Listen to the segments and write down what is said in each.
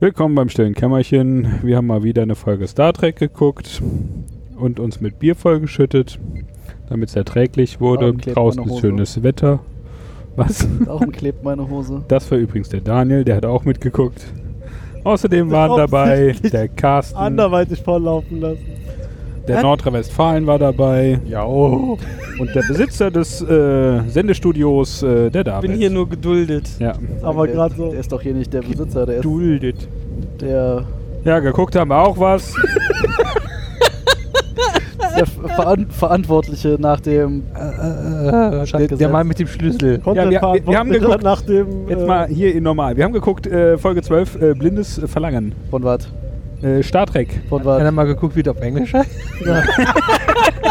Willkommen beim stillen Kämmerchen. Wir haben mal wieder eine Folge Star Trek geguckt und uns mit Bier vollgeschüttet, damit es erträglich wurde. Klebt Draußen meine ist Hose? schönes Wetter. Was? Darum klebt meine Hose. Das war übrigens der Daniel, der hat auch mitgeguckt. Außerdem waren dabei der Carsten, anderweitig volllaufen lassen. Der Nordrhein-Westfalen war dabei. Ja. Und der Besitzer des äh, Sendestudios, äh, der Ich David. bin hier nur geduldet. ja. Aber der, gerade so. Der ist doch hier nicht der Besitzer, der ist Duldet. der, Ja, geguckt haben wir auch was. der Veran Verantwortliche nach dem äh, äh, Der, Schaltgesetz. der Mann mit dem Schlüssel. Content wir- wir- wir haben geguckt- nach dem. Jetzt äh, mal hier in normal. Wir haben geguckt, äh, Folge 12, äh, Blindes Verlangen. Von was? Äh, Star Trek. Von Hat einer was? mal geguckt, wie das auf Englisch heißt?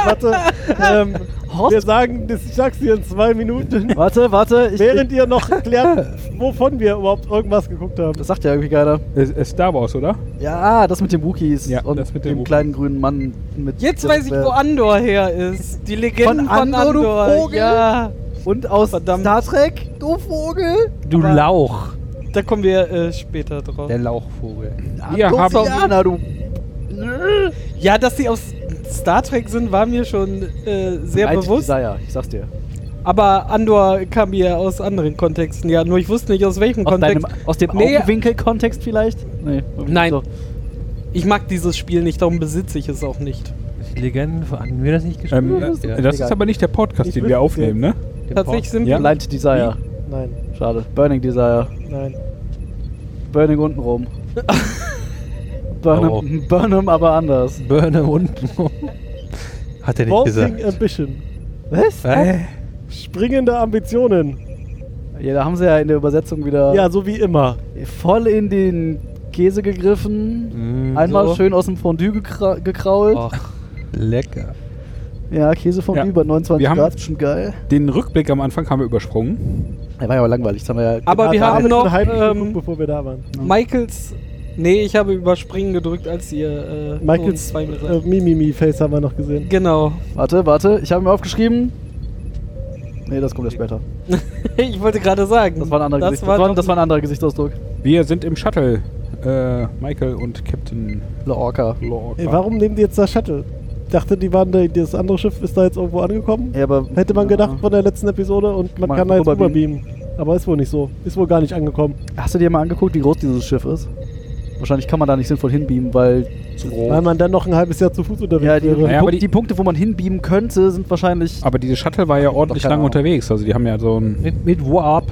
Warte, ähm, wir sagen, das, ich sag's dir in zwei Minuten. Warte, warte. Ich, Während ihr noch klärt, wovon wir überhaupt irgendwas geguckt haben. das sagt ja irgendwie keiner. Star Wars, oder? Ja, das mit den Wookies Ja, und das mit den dem Wookies. kleinen grünen Mann mit. Jetzt weiß ich, wo Andor her ist. Die Legende Von von, Andor, du Andor. Vogel? Ja, Und aus Verdammt. Star Trek, du Vogel. Du Aber- Lauch. Da kommen wir äh, später drauf. Der Lauchvogel. Wir du haben- Indianer, du. Ja, dass sie aus Star Trek sind, war mir schon äh, sehr Mighty bewusst. Desire, ich sag's dir. Aber Andor kam mir aus anderen Kontexten. Ja, nur ich wusste nicht aus welchem Aus, Kontext. deinem, aus dem Nee. Augenwinkel-Kontext vielleicht? Nee. Nein. so. Ich mag dieses Spiel nicht, darum besitze ich es auch nicht. Die Legenden hatten wir das nicht gespielt? Ähm, das ist ja egal. ist aber nicht der Podcast, Ich den wir aufnehmen, ne? Den Tatsächlich sind Ja. wir. Blind Desire. Nein, Schade. Burning Desire. nein. Burning untenrum. Burnham, Oh. Burnham aber anders. Birne unten. Hat er nicht Vaulting gesagt. Ambition. Was? Äh? Springende Ambitionen. Ja, da haben sie ja in der Übersetzung wieder Ja, so wie immer. voll in den Käse gegriffen. Mm, Einmal so. schön aus dem Fondue gekra gekrault. Ach, lecker. Ja, Käsefondue Ja. bei 29 Wir Grad ist schon geil. Den Rückblick am Anfang haben wir übersprungen. Der war ja aber langweilig. Das haben wir ja Aber wir haben wir noch ähm, geguckt, bevor wir da waren. Michaels. Nee, ich habe überspringen gedrückt, als ihr. Äh, Michaels zwei äh, Mimimi-Face haben wir noch gesehen. Genau. Warte, warte. Ich habe mir aufgeschrieben. Nee, das kommt erst später. ich wollte gerade sagen. Das war ein anderer, das Gesicht, war das war, doch- das war ein anderer Gesichtsausdruck. Wir sind im Shuttle. Äh, Michael und Captain Lorca. Lorca. Ey, warum nehmen die jetzt das Shuttle? Ich dachte, die waren da, das andere Schiff ist da jetzt irgendwo angekommen. Ja, aber Hätte man gedacht Ja. von der letzten Episode und man Man kann da jetzt rüberbeamen. Aber ist wohl nicht so. Ist wohl gar nicht angekommen. Hast du dir mal angeguckt, wie groß dieses Schiff ist? Wahrscheinlich kann man da nicht sinnvoll hinbeamen, weil zu Weil groß. man dann noch ein halbes Jahr zu Fuß unterwegs ja, die, wäre. Naja, aber die- die, Punkte, wo man hinbeamen könnte, sind wahrscheinlich Aber diese Shuttle war ja ordentlich keine lang Ahnung. unterwegs. Also die haben ja so ein Mit, mit Warp.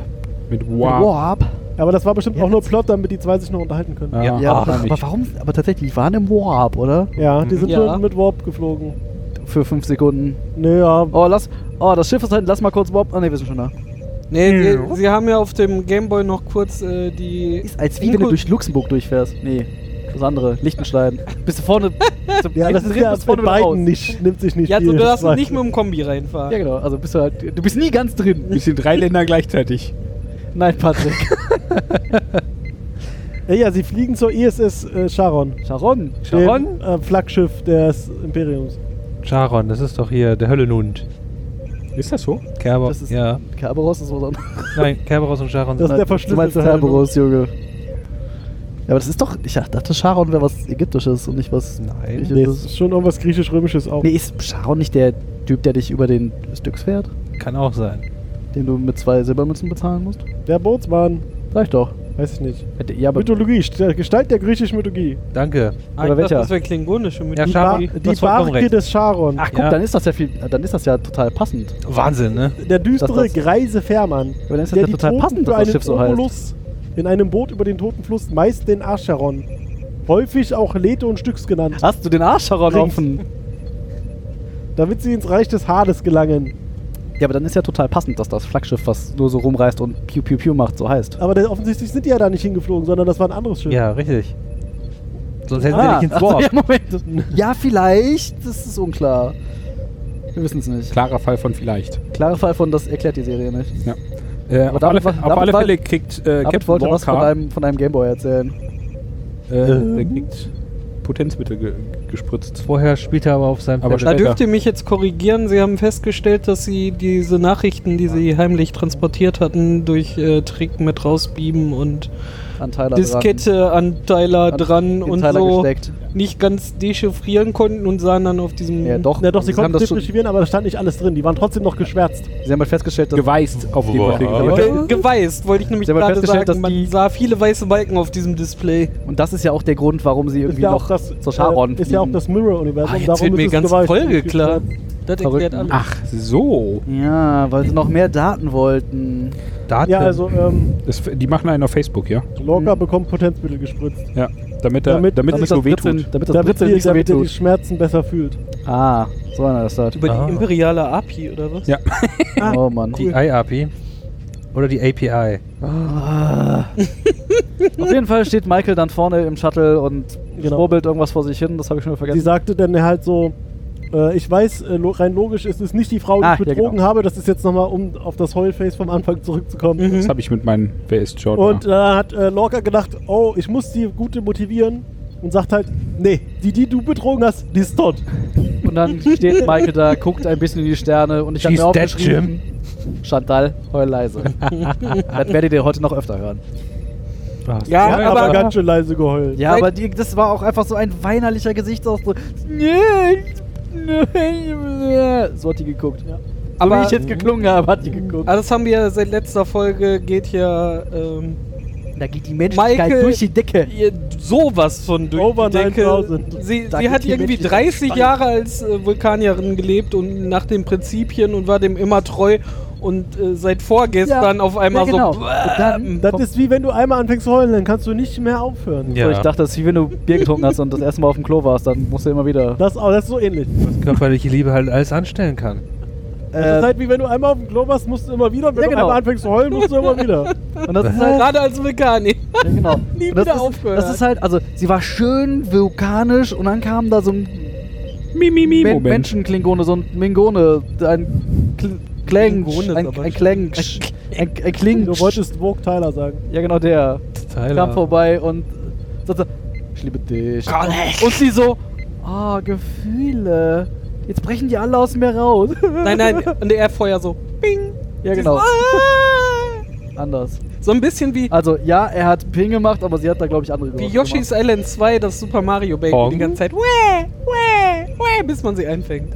mit Warp. Warp. Aber das war bestimmt Ja, auch nur Plot, damit die zwei sich noch unterhalten können. Ja, Ja, Ja, aber, aber warum? Aber tatsächlich, die waren im Warp, oder? Ja, die sind Ja. nur mit Warp geflogen. Für fünf Sekunden. Naja, Oh, lass. Oh, das Schiff ist halt. Lass mal kurz Warp. Oh ne, wir sind schon da. Nee, sie, sie haben ja auf dem Gameboy noch kurz äh, die. Ist als wie wenn du durch Luxemburg durchfährst. Nee. Das andere. Lichtenstein. Bist du vorne. Ja das ist ja bist bei vorne wieder raus. beiden nicht, nimmt sich nicht Ja, viel. du darfst nicht mit dem Kombi reinfahren. Ja, genau. Also bist du halt. Du bist nie ganz drin. Wir sind drei Länder gleichzeitig. Nein, Patrick. Ja, ja, sie fliegen zur ISS äh, Charon. Sharon. Dem, äh, Flaggschiff des Imperiums. Charon, das ist doch hier der Höllenhund. Ist das so? Kerber. Das ist ja. Kerberos ist was anderes. Nein, Kerberos und Charon. Das ist der Du meinst verschlüsselte Kerberos, Junge. Ja, aber das ist doch. Ich dachte, Charon wäre was Ägyptisches und nicht was. Nein. Griechisches. Nee, das ist schon irgendwas griechisch-römisches auch. Nee, ist Charon nicht der Typ, der dich über den Styx fährt? Kann auch sein. Den du mit zwei Silbermünzen bezahlen musst? Der Bootsmann, Sag ich doch. weiß ich nicht. Ja, aber. Mythologie, St- Gestalt der griechischen Mythologie. Danke. Ah, Oder welcher? Das wäre klingonische mit Ja, Die, Barke des Charon. Ach guck, Ja. dann ist das ja viel. Dann ist das ja total passend. Wahnsinn, ne? Der düstere, Das- das- greise Fährmann, Aber dann ist das der ja die total Toten passend, für dass das einen Schiff so heißt. In einem Boot über den toten Fluss, meist den Acheron, häufig auch Leto und Styx genannt, Hast du den Bring's. offen? damit sie ins Reich des Hades gelangen. Ja, aber dann ist ja total passend, dass das Flaggschiff, was nur so rumreist und Piu Piu Piu macht, so heißt. Aber der, offensichtlich sind die ja da nicht hingeflogen, sondern das war ein anderes Schiff. Ja, richtig. Sonst hätten sie Ah, nicht ins also, ja, Moment. Ja, vielleicht. Das ist unklar. Wir wissen es nicht. Klarer Fall von vielleicht. Klarer Fall von, das erklärt die Serie nicht. Ja. Äh, auf damit alle, war- auf damit alle war- Fälle kriegt äh, David Captain wollte was von Lorca, einem, von einem Gameboy erzählen. äh, der kriegt Potenzmittel ge gespritzt. Vorher spielt er aber auf seinem Aber. Da dürft ihr mich jetzt korrigieren. Sie haben festgestellt, dass Sie diese Nachrichten, die Sie heimlich transportiert hatten, durch äh, Trick mit rausbieben und Anteiler Diskette-Anteiler dran und Teiler so gesteckt. nicht ganz dechiffrieren konnten und sahen dann auf diesem Ja, doch. Na doch, sie konnten das es dechiffrieren, aber da stand nicht alles drin. Die waren trotzdem noch geschwärzt. Sie haben halt festgestellt, dass Geweißt auf die Wow. Balken. Aber- Ge geweißt, wollte ich nämlich Sie haben gerade festgestellt, sagen. dass Man sah viele weiße Balken auf diesem Display. Und das ist ja auch der Grund, warum sie irgendwie ja noch das, zur Sharon äh, ist ja auch das Mirror-Universum. Ah, jetzt wird mir geweißt, Folge klar. Das erklärt alles. Ach so. Ja, weil sie noch mehr Daten wollten. Daten. Ja, also ähm, Das, die machen einen auf Facebook, ja? Lorca bekommt Potenzmittel gespritzt. Ja. Damit, er, Damit- damit, nicht so das Britzeln, wehtut. damit das Damit, die, nicht so damit er die. Schmerzen besser fühlt. Ah, so einer ist das. Über Ah. die imperiale API oder was? Ja. Oh Mann. Die IAPI. Oder die API. Ah. Auf jeden Fall steht Michael dann vorne im Shuttle und Genau. schwurbelt irgendwas vor sich hin. Das habe ich schon Sie vergessen. sagte dann halt so, äh, ich weiß, äh, lo rein logisch ist es nicht die Frau, die Ah, ich ja, betrogen genau. habe. Das ist jetzt nochmal, um auf das Heulface vom Anfang zurückzukommen. Mhm. Das habe ich mit meinen Wer ist Jordan? Und da hat äh, Lorca gedacht, oh, ich muss die Gute motivieren. Und sagt halt, nee, die, die du betrogen hast, die ist tot. Und dann steht Michael da, guckt ein bisschen in die Sterne und ich habe mir aufgeschrieben, Chantal, heul leise. das werdet ihr heute noch öfter hören. Ah, Ja, Ja, aber, aber ganz schön leise geheult. Ja, aber die, das war auch einfach so ein weinerlicher Gesichtsausdruck. So hat die geguckt. Ja. So Aber- wie ich jetzt geklungen habe, hat die geguckt. aber das haben wir seit letzter Folge, geht ja ähm, Da geht die Menschlichkeit Michael- durch die Decke. sowas von durch Over die Decke. 9000. Sie, sie hat irgendwie Menschlichkeit 30 steil. Jahre als äh, Vulkanierin gelebt und nach den Prinzipien und war dem immer treu und äh, seit vorgestern Ja, auf einmal ja, genau. so. Dann Das ist wie wenn du einmal anfängst zu heulen, dann kannst du nicht mehr aufhören. Ja. So, ich dachte, das ist wie wenn du Bier getrunken hast und das erste Mal auf dem Klo warst, dann musst du immer wieder. Das, oh, das ist so ähnlich. Was körperliche Liebe halt alles anstellen kann. Das Äh, ist halt wie wenn du einmal auf dem Klo warst, musst du immer wieder. Und wenn Ja, du genau. einmal anfängst zu heulen, musst du immer wieder. und das ist halt. Gerade als Vulkanier. Ja, genau. Nie das wieder ist, aufgehört. Das ist halt, also sie war schön vulkanisch und dann kam da so ein Mi, mi, mi, Men Moment. Menschenklingone, so ein Mingone, ein Kl Klang, ein. Klang, ein, ein Kling. Du wolltest Vogue Tyler sagen. Ja, genau der. Tyler. Kam vorbei und sagte, ich liebe dich. Und sie so, ah, Gefühle. Jetzt brechen die alle aus mir raus. Nein, nein, und er vorher so. Bing. Ja, Sie genau. So, ah! Anders. so ein bisschen wie, Also, ja, er hat Ping gemacht, aber sie hat da, glaube ich, andere wie gemacht. Yoshi's Island 2, das Super Mario Baby, die ganze Zeit. Wäh, wäh, wäh, bis man sie einfängt.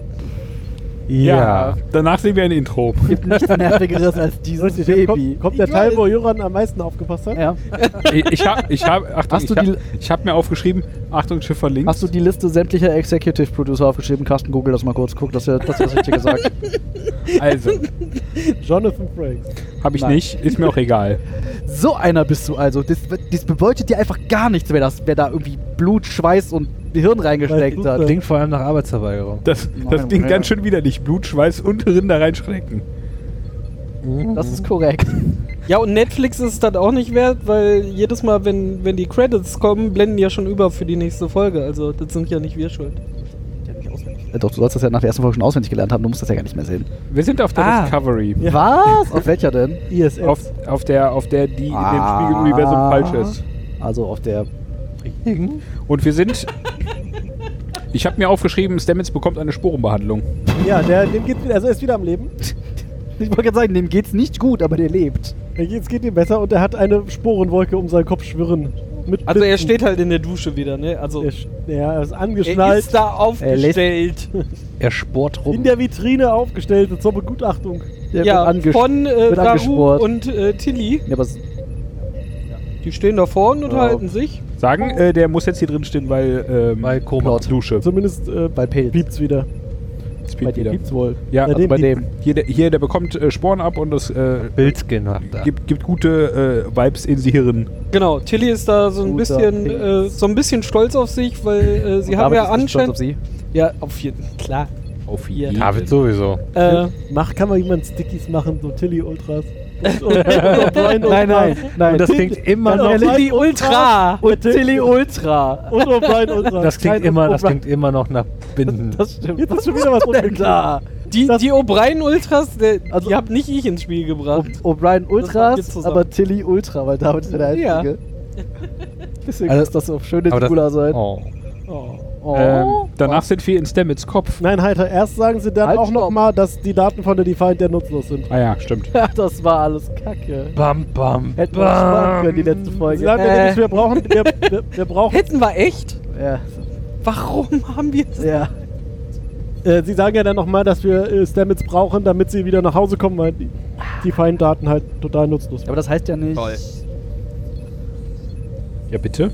Ja. Danach sehen wir ein Intro. Gibt nichts Nervigeres als dieses Richtig, Baby. kommt, kommt der Ich Teil, wo Jöran am meisten aufgepasst hat. Ja. ich ich habe, ich hab, Achtung, Hast du ich hab, die- ich hab mir aufgeschrieben, Achtung, Schiffer links. Hast du die Liste sämtlicher Executive Producer aufgeschrieben? Carsten, google das mal kurz. Guck, dass er das das richtig gesagt. Also, Jonathan Frakes. habe ich Nein. nicht, ist mir auch egal. So einer bist du also. Das, das bedeutet dir einfach gar nichts, wer, das, wer da irgendwie Blut, Schweiß und Hirn reingesteckt hat. Klingt vor allem nach Arbeitsverweigerung. Das, das klingt ja. ganz schön widerlich. Blut, Schweiß und Rinder reinschrecken. Das ist korrekt. Ja, und Netflix ist es dann auch nicht wert, weil jedes Mal, wenn, wenn die Credits kommen, blenden die ja schon über für die nächste Folge. Also, das sind ja nicht wir schuld. Äh, Doch, du sollst das ja nach der ersten Folge schon auswendig gelernt haben. Du musst das ja gar nicht mehr sehen. Wir sind auf der Ah. Discovery. Ja. Was? Auf welcher denn? ISS. Auf, auf, der, auf der, die in dem Ah. Spiegeluniversum falsch ist. Also auf der. Und wir sind. Ich habe mir aufgeschrieben, Stamets bekommt eine Sporenbehandlung. ja, der, dem geht, also er ist wieder am Leben. Ich wollte gerade sagen, dem geht's nicht gut, aber der lebt. Jetzt geht ihm besser und er hat eine Sporenwolke um seinen Kopf schwirren. Mit Also, er steht halt in der Dusche wieder, ne? Also, Er, er ist er angeschnallt. ist da aufgestellt. Er sport rum. in der Vitrine aufgestellt zur Begutachtung. Der ja, von äh, und äh, Tilly. Ja, aber es- Die stehen da vorne und Ja. halten sich. Sagen, äh, der muss jetzt hier drin stehen, weil. Ähm, Bei Koma. Dusche. Zumindest äh, bei Pilz. piept's wieder. Das Bei piept dir wieder. piept's wohl. Ja, Bei also dem bei dem. Hier, der, hier, der bekommt äh, Sporen ab und das äh, Bildskin hat er. gibt, gibt gute äh, Vibes in sie Hirn. Genau, Tilly ist da so ein Guter bisschen, äh, so ein bisschen stolz auf sich, weil äh, sie Und haben ja anscheinend. auf sie. Ja, auf jeden Klar. Auf jeden David sowieso. Äh, Mach, kann man jemand Stickies machen, so Tilly Ultras. Ultras. Nein, nein, nein. Und das klingt immer noch. Tilly Ultra! Und Tilly Ultra. Und O'Brien Ultras. Das klingt Nein, immer, das klingt immer noch nach Binden. Das stimmt. Jetzt ist schon wieder was da? Die, Das- die O'Brien Ultras, der, Also- die hab nicht ich ins Spiel gebracht. O'Brien Ultras, aber Tilly Ultra, weil David ist ja der Ja. Einzige. Deswegen Also- muss das so schön Aber das, cooler sein. oh. Oh. Oh. Ähm, danach sind wir in Stamets Kopf. Nein, halt, erst sagen sie dann Halt, auch nochmal, dass die Daten von der Defiant ja nutzlos sind. Ah ja, stimmt. Ja, das war alles kacke. Bam, bam, Hätten wir sparen können, die letzte Folge. sagen Äh, nämlich, wir brauchen, wir, wir, wir brauchen, Hätten wir echt? ja. Warum haben wir das? ja. äh, sie sagen ja dann nochmal, dass wir äh, Stamets brauchen, damit sie wieder nach Hause kommen, weil die Defiant-Daten halt total nutzlos Aber das heißt ja nicht. Toll. Ja, bitte?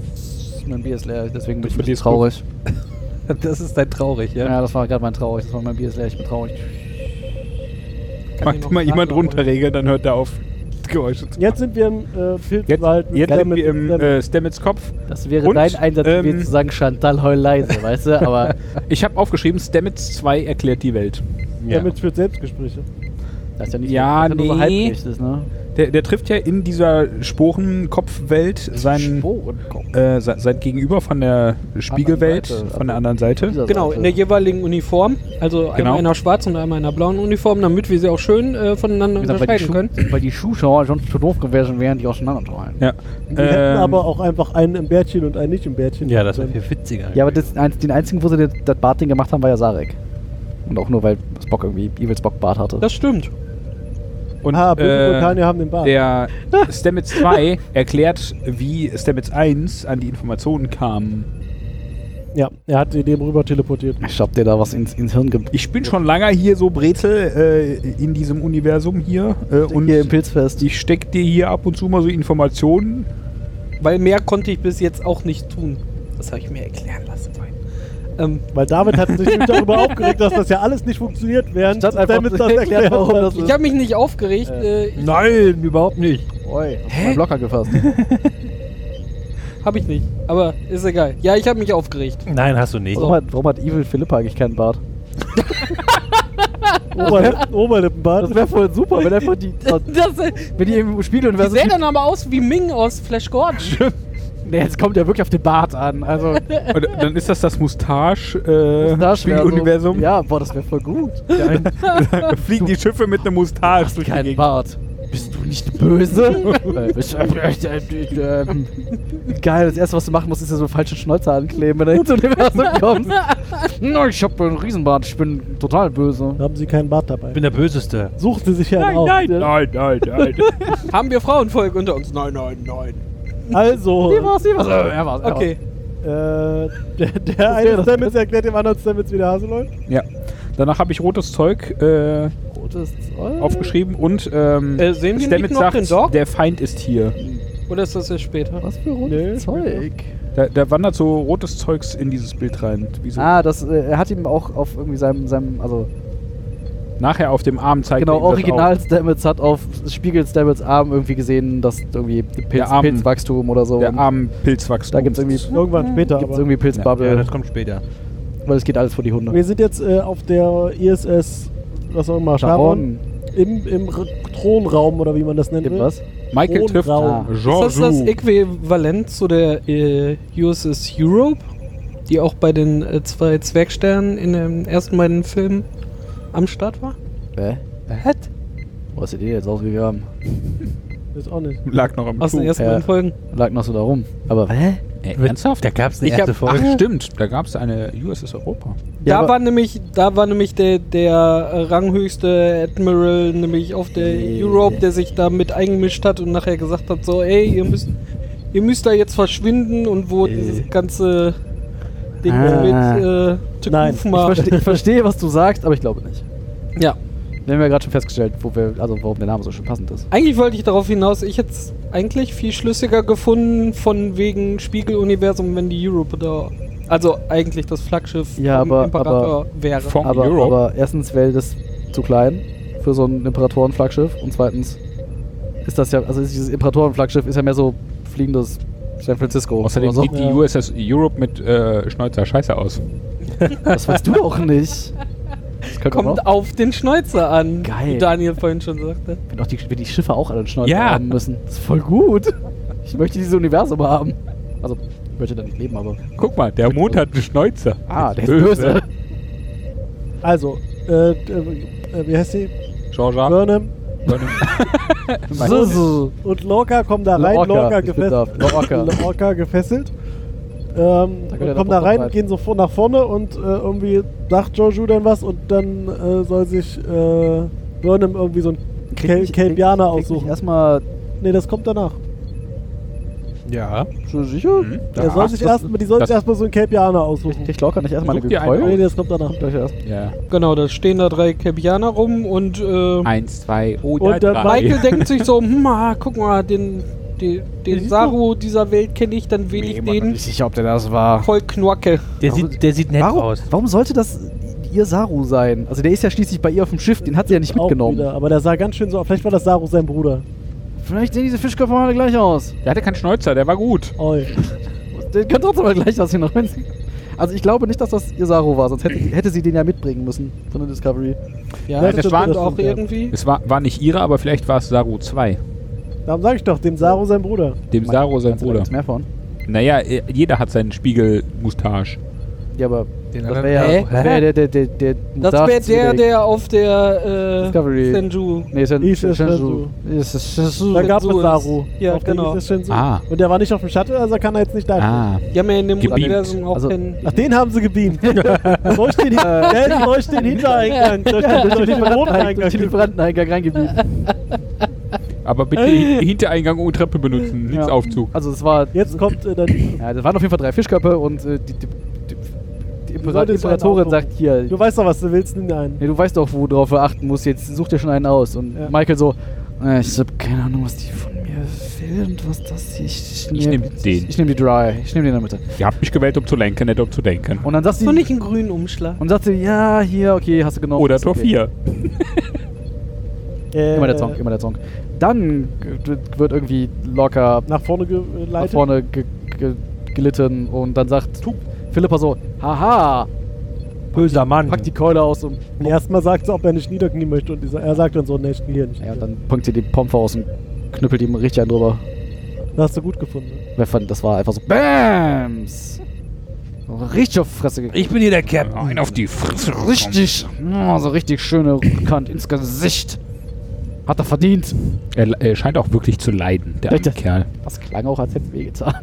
Mein Bier ist leer, deswegen bin ich traurig. Das ist dein traurig, Ja, ja? das war gerade mein traurig. Das war mein Bier ist leer, ich bin traurig. Kann Mag noch mal jemand runterregeln, dann hört er auf, Geräusche zu Jetzt sind wir im äh, Jetzt, Pilzwald. mit jetzt sind Stamets- wir im Stamets. äh, Stamets Kopf. Das wäre Und, dein Einsatz, ähm, ähm, zu sagen, Chantal, heul leise, weißt du? Aber Ich habe aufgeschrieben, Stamets 2 erklärt die Welt. Stamets führt Selbstgespräche. das ist ja nicht Ja, ist ja nur so nee. halbrichtig, ne? Der, der trifft ja in dieser Sporenkopfwelt seinen, Sporenkopf. äh, se- sein Gegenüber von der Spiegelwelt, Seite, von der also anderen Seite. Dieser Genau, Seite. in der jeweiligen Uniform. Also Genau. einmal in einer schwarzen und einmal in einer blauen Uniform, damit wir sie auch schön äh, voneinander Wie gesagt, weil, die unterscheiden können. Weil die Zuschauer sonst zu doof gewesen wären, die auseinandertreiben. Ja. Die hätten Ähm, aber auch einfach einen im Bärtchen und einen nicht im Bärtchen. Ja, das wäre viel witziger. Ja, aber das, eins- den einzigen, wo sie das, das Bartding gemacht haben, war ja Sarek. Und auch nur, weil Spock irgendwie Evil Spock Bart hatte. Das stimmt. Und ah, böse äh, haben den Bart. der Stamets 2 erklärt, wie Stamets 1 an die Informationen kam. ja, er hat sie dem rüber teleportiert. ich hab dir da was ins, ins Hirn ge Ich bin schon lange hier so Brezel äh, in diesem Universum hier äh, und hier im Pilzfest. ich steck dir hier ab und zu mal so Informationen. Weil mehr konnte ich bis jetzt auch nicht tun. Das habe ich mir erklären lassen. vorhin. Ähm, Weil David hat sich darüber aufgeregt, dass das ja alles nicht funktioniert, während Statt einfach Stamets das erklärt warum das ich habe mich nicht aufgeregt. Äh, ich- Nein, überhaupt nicht. Oi, hast Blocker gefasst. Habe ich nicht. Aber ist egal. Ja, ich habe mich aufgeregt. Nein, hast du nicht. warum, hat, warum hat Evil Philippa eigentlich keinen Bart? Oberlippen, Oberlippenbart. Das wäre voll super, wenn einfach die. Das, wenn die im die Spieluniversum. sähe dann aber aus wie Ming aus Flash Gordon. Nee, jetzt kommt ja wirklich auf den Bart an. Also, Und dann ist das das Mustache äh, ja, boah, das wäre voll gut. Da fliegen die Schiffe mit einem Mustache durch die Kein Gegend. Bart. Bist du nicht böse? Äh, bist- äh, äh, äh, Geil, das erste, was du machen musst, ist ja so falsche Schnäuzer ankleben, wenn du ins Universum kommst. No, ich hab einen Riesenbart, ich bin total böse. Haben sie keinen Bart dabei. Ich bin der Böseste. Sucht sie sich ja Nein, auch. nein, nein, nein, nein. haben wir Frauenvolk unter uns? Nein, nein, nein. Also, Sie war's, sie war's. Äh, er war's, er Okay. äh, der, der eine Stamets erklärt dem anderen Stamets, wie der Hase läuft. ja. Danach habe ich rotes Zeug äh, war's. Rotes Zeug. aufgeschrieben und ähm, Äh, sehen Stamets sagt, den Dog? der Feind ist hier. Oder ist das erst später? Was für rotes Nee. Zeug? Da, da wandert so rotes Zeugs in dieses Bild rein. So Ah, das, äh, er hat ihm auch auf irgendwie seinem, seinem also Nachher auf dem Arm zeigt genau, er Original Stamets hat auf Spiegel Stamets Arm irgendwie gesehen, dass irgendwie Pilz, Der Arm- Pilzwachstum oder so. Der Arm Pilzwachstum. Da gibt's irgendwie, Irgendwann später. gibt's Aber. irgendwie Pilzbubble, Ja, das kommt später. weil es geht alles vor die Hunde. Wir sind jetzt äh, auf der ISS, was auch immer, Sharon. Im, im Thronraum oder wie man das nennt. Gibt was? Michael trifft Thronraum. Ist das das. Äquivalent zu der äh, USS Europe, die auch bei den äh, zwei Zwergsternen in den ersten beiden Filmen am Start war? Hä? Was? Hast du die jetzt ausgegraben? Ist auch nicht. Lag noch am Aus den ersten Ja. Folgen? Lag noch so da rum. Aber, hä? Äh, ernsthaft? Da gab es eine Ich erste hab- Folge. Ach, stimmt. Da gab es eine USS Europa. Ja, da war nämlich, da war nämlich der, der äh, ranghöchste Admiral, nämlich auf der Nee. Europe, der sich da mit eingemischt hat und nachher gesagt hat, so, ey, ihr müsst, ihr müsst da jetzt verschwinden und wo dieses ganze Ding Ah. mit äh, Nein, Ich, verste ich verstehe, was du sagst, aber ich glaube nicht. Ja. Wir haben ja gerade schon festgestellt, wo wir, also warum der Name so schön passend ist. Eigentlich wollte ich darauf hinaus, ich hätte es eigentlich viel schlüssiger gefunden von wegen Spiegeluniversum, wenn die Europe da, also eigentlich das Flaggschiff Ja, vom aber- Imperator wäre. Vom Aber, Europe. aber erstens wäre das zu klein für so ein Imperatoren-Flaggschiff und zweitens ist das ja, also ist dieses Imperatoren-Flaggschiff ist ja mehr so fliegendes San Francisco. Außerdem oder so. sieht die. USS Europe mit äh, Schnäuzer scheiße aus. Das weißt du doch nicht. Kommt auf den Schnäuzer an, Geil. wie Daniel vorhin schon sagte. wenn, auch die, wenn die Schiffe auch alle einen Schnäuzer Ja. haben müssen. Das ist voll gut. Ich möchte dieses Universum haben. Also, ich möchte da nicht leben, aber. Guck mal, der Mond hat einen Schnäuzer. Ah, der ist böse. Also, äh, äh, wie heißt sie? Georgia. Burnham So, so. und Lorca kommen da rein. Lorca, gefesselt. Lorca gefesselt. Ähm, und kommen da rein, rein. gehen so nach vorne und äh, irgendwie sagt Joju dann was und dann äh, soll sich äh, Burnham irgendwie so ein Kel Kelpianer aussuchen. Erstmal. Nee, das kommt danach. Ja. Schon sicher? Mhm. Er soll sich erst, die soll sich das- erstmal so einen Kelpianer aussuchen. Ich locker nicht erstmal eine einen Nee, das kommt danach. Erst. Ja. Genau, da stehen da drei Kepianer rum und äh, Eins, zwei, oh, Und dann Michael denkt sich so, hm, ah, guck mal, den, den, den Saru dieser Welt kenne ich, dann wähle ich bin mir den nicht sicher, ob der das war. voll Knorke. Der, Warum- sieht, der sieht nett Warum, aus. warum sollte das ihr Saru sein? Also der ist ja schließlich bei ihr auf dem Schiff, den hat sie ja nicht Auch mitgenommen. wieder, aber der sah ganz schön so aus. Vielleicht war das Saru sein Bruder. Vielleicht sehen diese Fischköpfe alle gleich aus. Der hatte keinen Schnäuzer, der war gut. Oi. Der könnte trotzdem mal gleich aussehen. auch wenn sie- Also ich glaube nicht, dass das ihr Saru war, sonst hätte, hätte sie den ja mitbringen müssen von der Discovery. Ja, Ja, das das war ja. irgendwie. Es war, war nicht ihre, aber vielleicht war es Saru 2. Darum sage ich doch, dem Saru sein Bruder. Dem Saru sein Bruder. gibt's mehr von? Naja, äh, jeder hat seinen Spiegel-Mustache. Ja, aber Den das wäre ja das wär der, der, der, der Das wäre der, der auf der äh, Discovery. Senju. Nee, Sen Shenzhou. Isha Shenzhou. Da gab es Saru. Ja, genau. Ah. Und der war nicht auf dem Shuttle, also kann er jetzt nicht da. Ah. Die haben ja in dem Gebeamt. Universum auch Also- keinen. Ach, den haben sie gebeamt. durch, den, durch den Hintereingang. Durch den, durch den Roteingang. Durch den Lieferanteneingang reingebieben. Aber bitte Hin- Hintereingang und Treppe benutzen, nichts Ja. Aufzug. Also es war, Jetzt kommt äh, dann. ja, das waren auf jeden Fall drei Fischköpfe und äh, die, die, die, die so einen Imperatorin sagt hier, Du weißt doch, was du willst, nimm dir einen. nee, du weißt doch, worauf du achten musst, jetzt such dir schon einen aus. Und Ja. Michael so, äh, ich hab keine Ahnung, was die von mir will und was das hier. Ich, Ich nehm den. Ich nehme die Dry. Ich nehme den in der Mitte. Ihr habt mich gewählt, um zu lenken, nicht um zu denken. Und dann sagt sie, Noch nicht einen grünen Umschlag. und sagt sie, ja, hier, okay, hast du genommen. Oder Tor okay. 4. Äh, Immer der Song, immer der Song. Dann wird irgendwie locker Nach vorne nach geleitet. vorne ge ge gelitten und dann sagt Philippa so, haha, Böser Mann. packt die Keule aus und, Erstmal sagt sie, ob er nicht niederknien möchte. Und dieser, er sagt dann so, ne, ich knie hier nicht. ja, und dann punkt sie die Pompe aus und knüppelt ihm richtig einen drüber. Das hast du gut gefunden. Wer fand, das war einfach so BAMS! Richtig auf Fresse gekriegt. Ich bin hier der Captain. Ein auf die Fresse. Richtig, oh, so richtig schöne Kant ins Gesicht. Hat er verdient. Er, er scheint auch wirklich zu leiden, der Richtig. Kerl. Das klang auch, als hätte es wehgetan.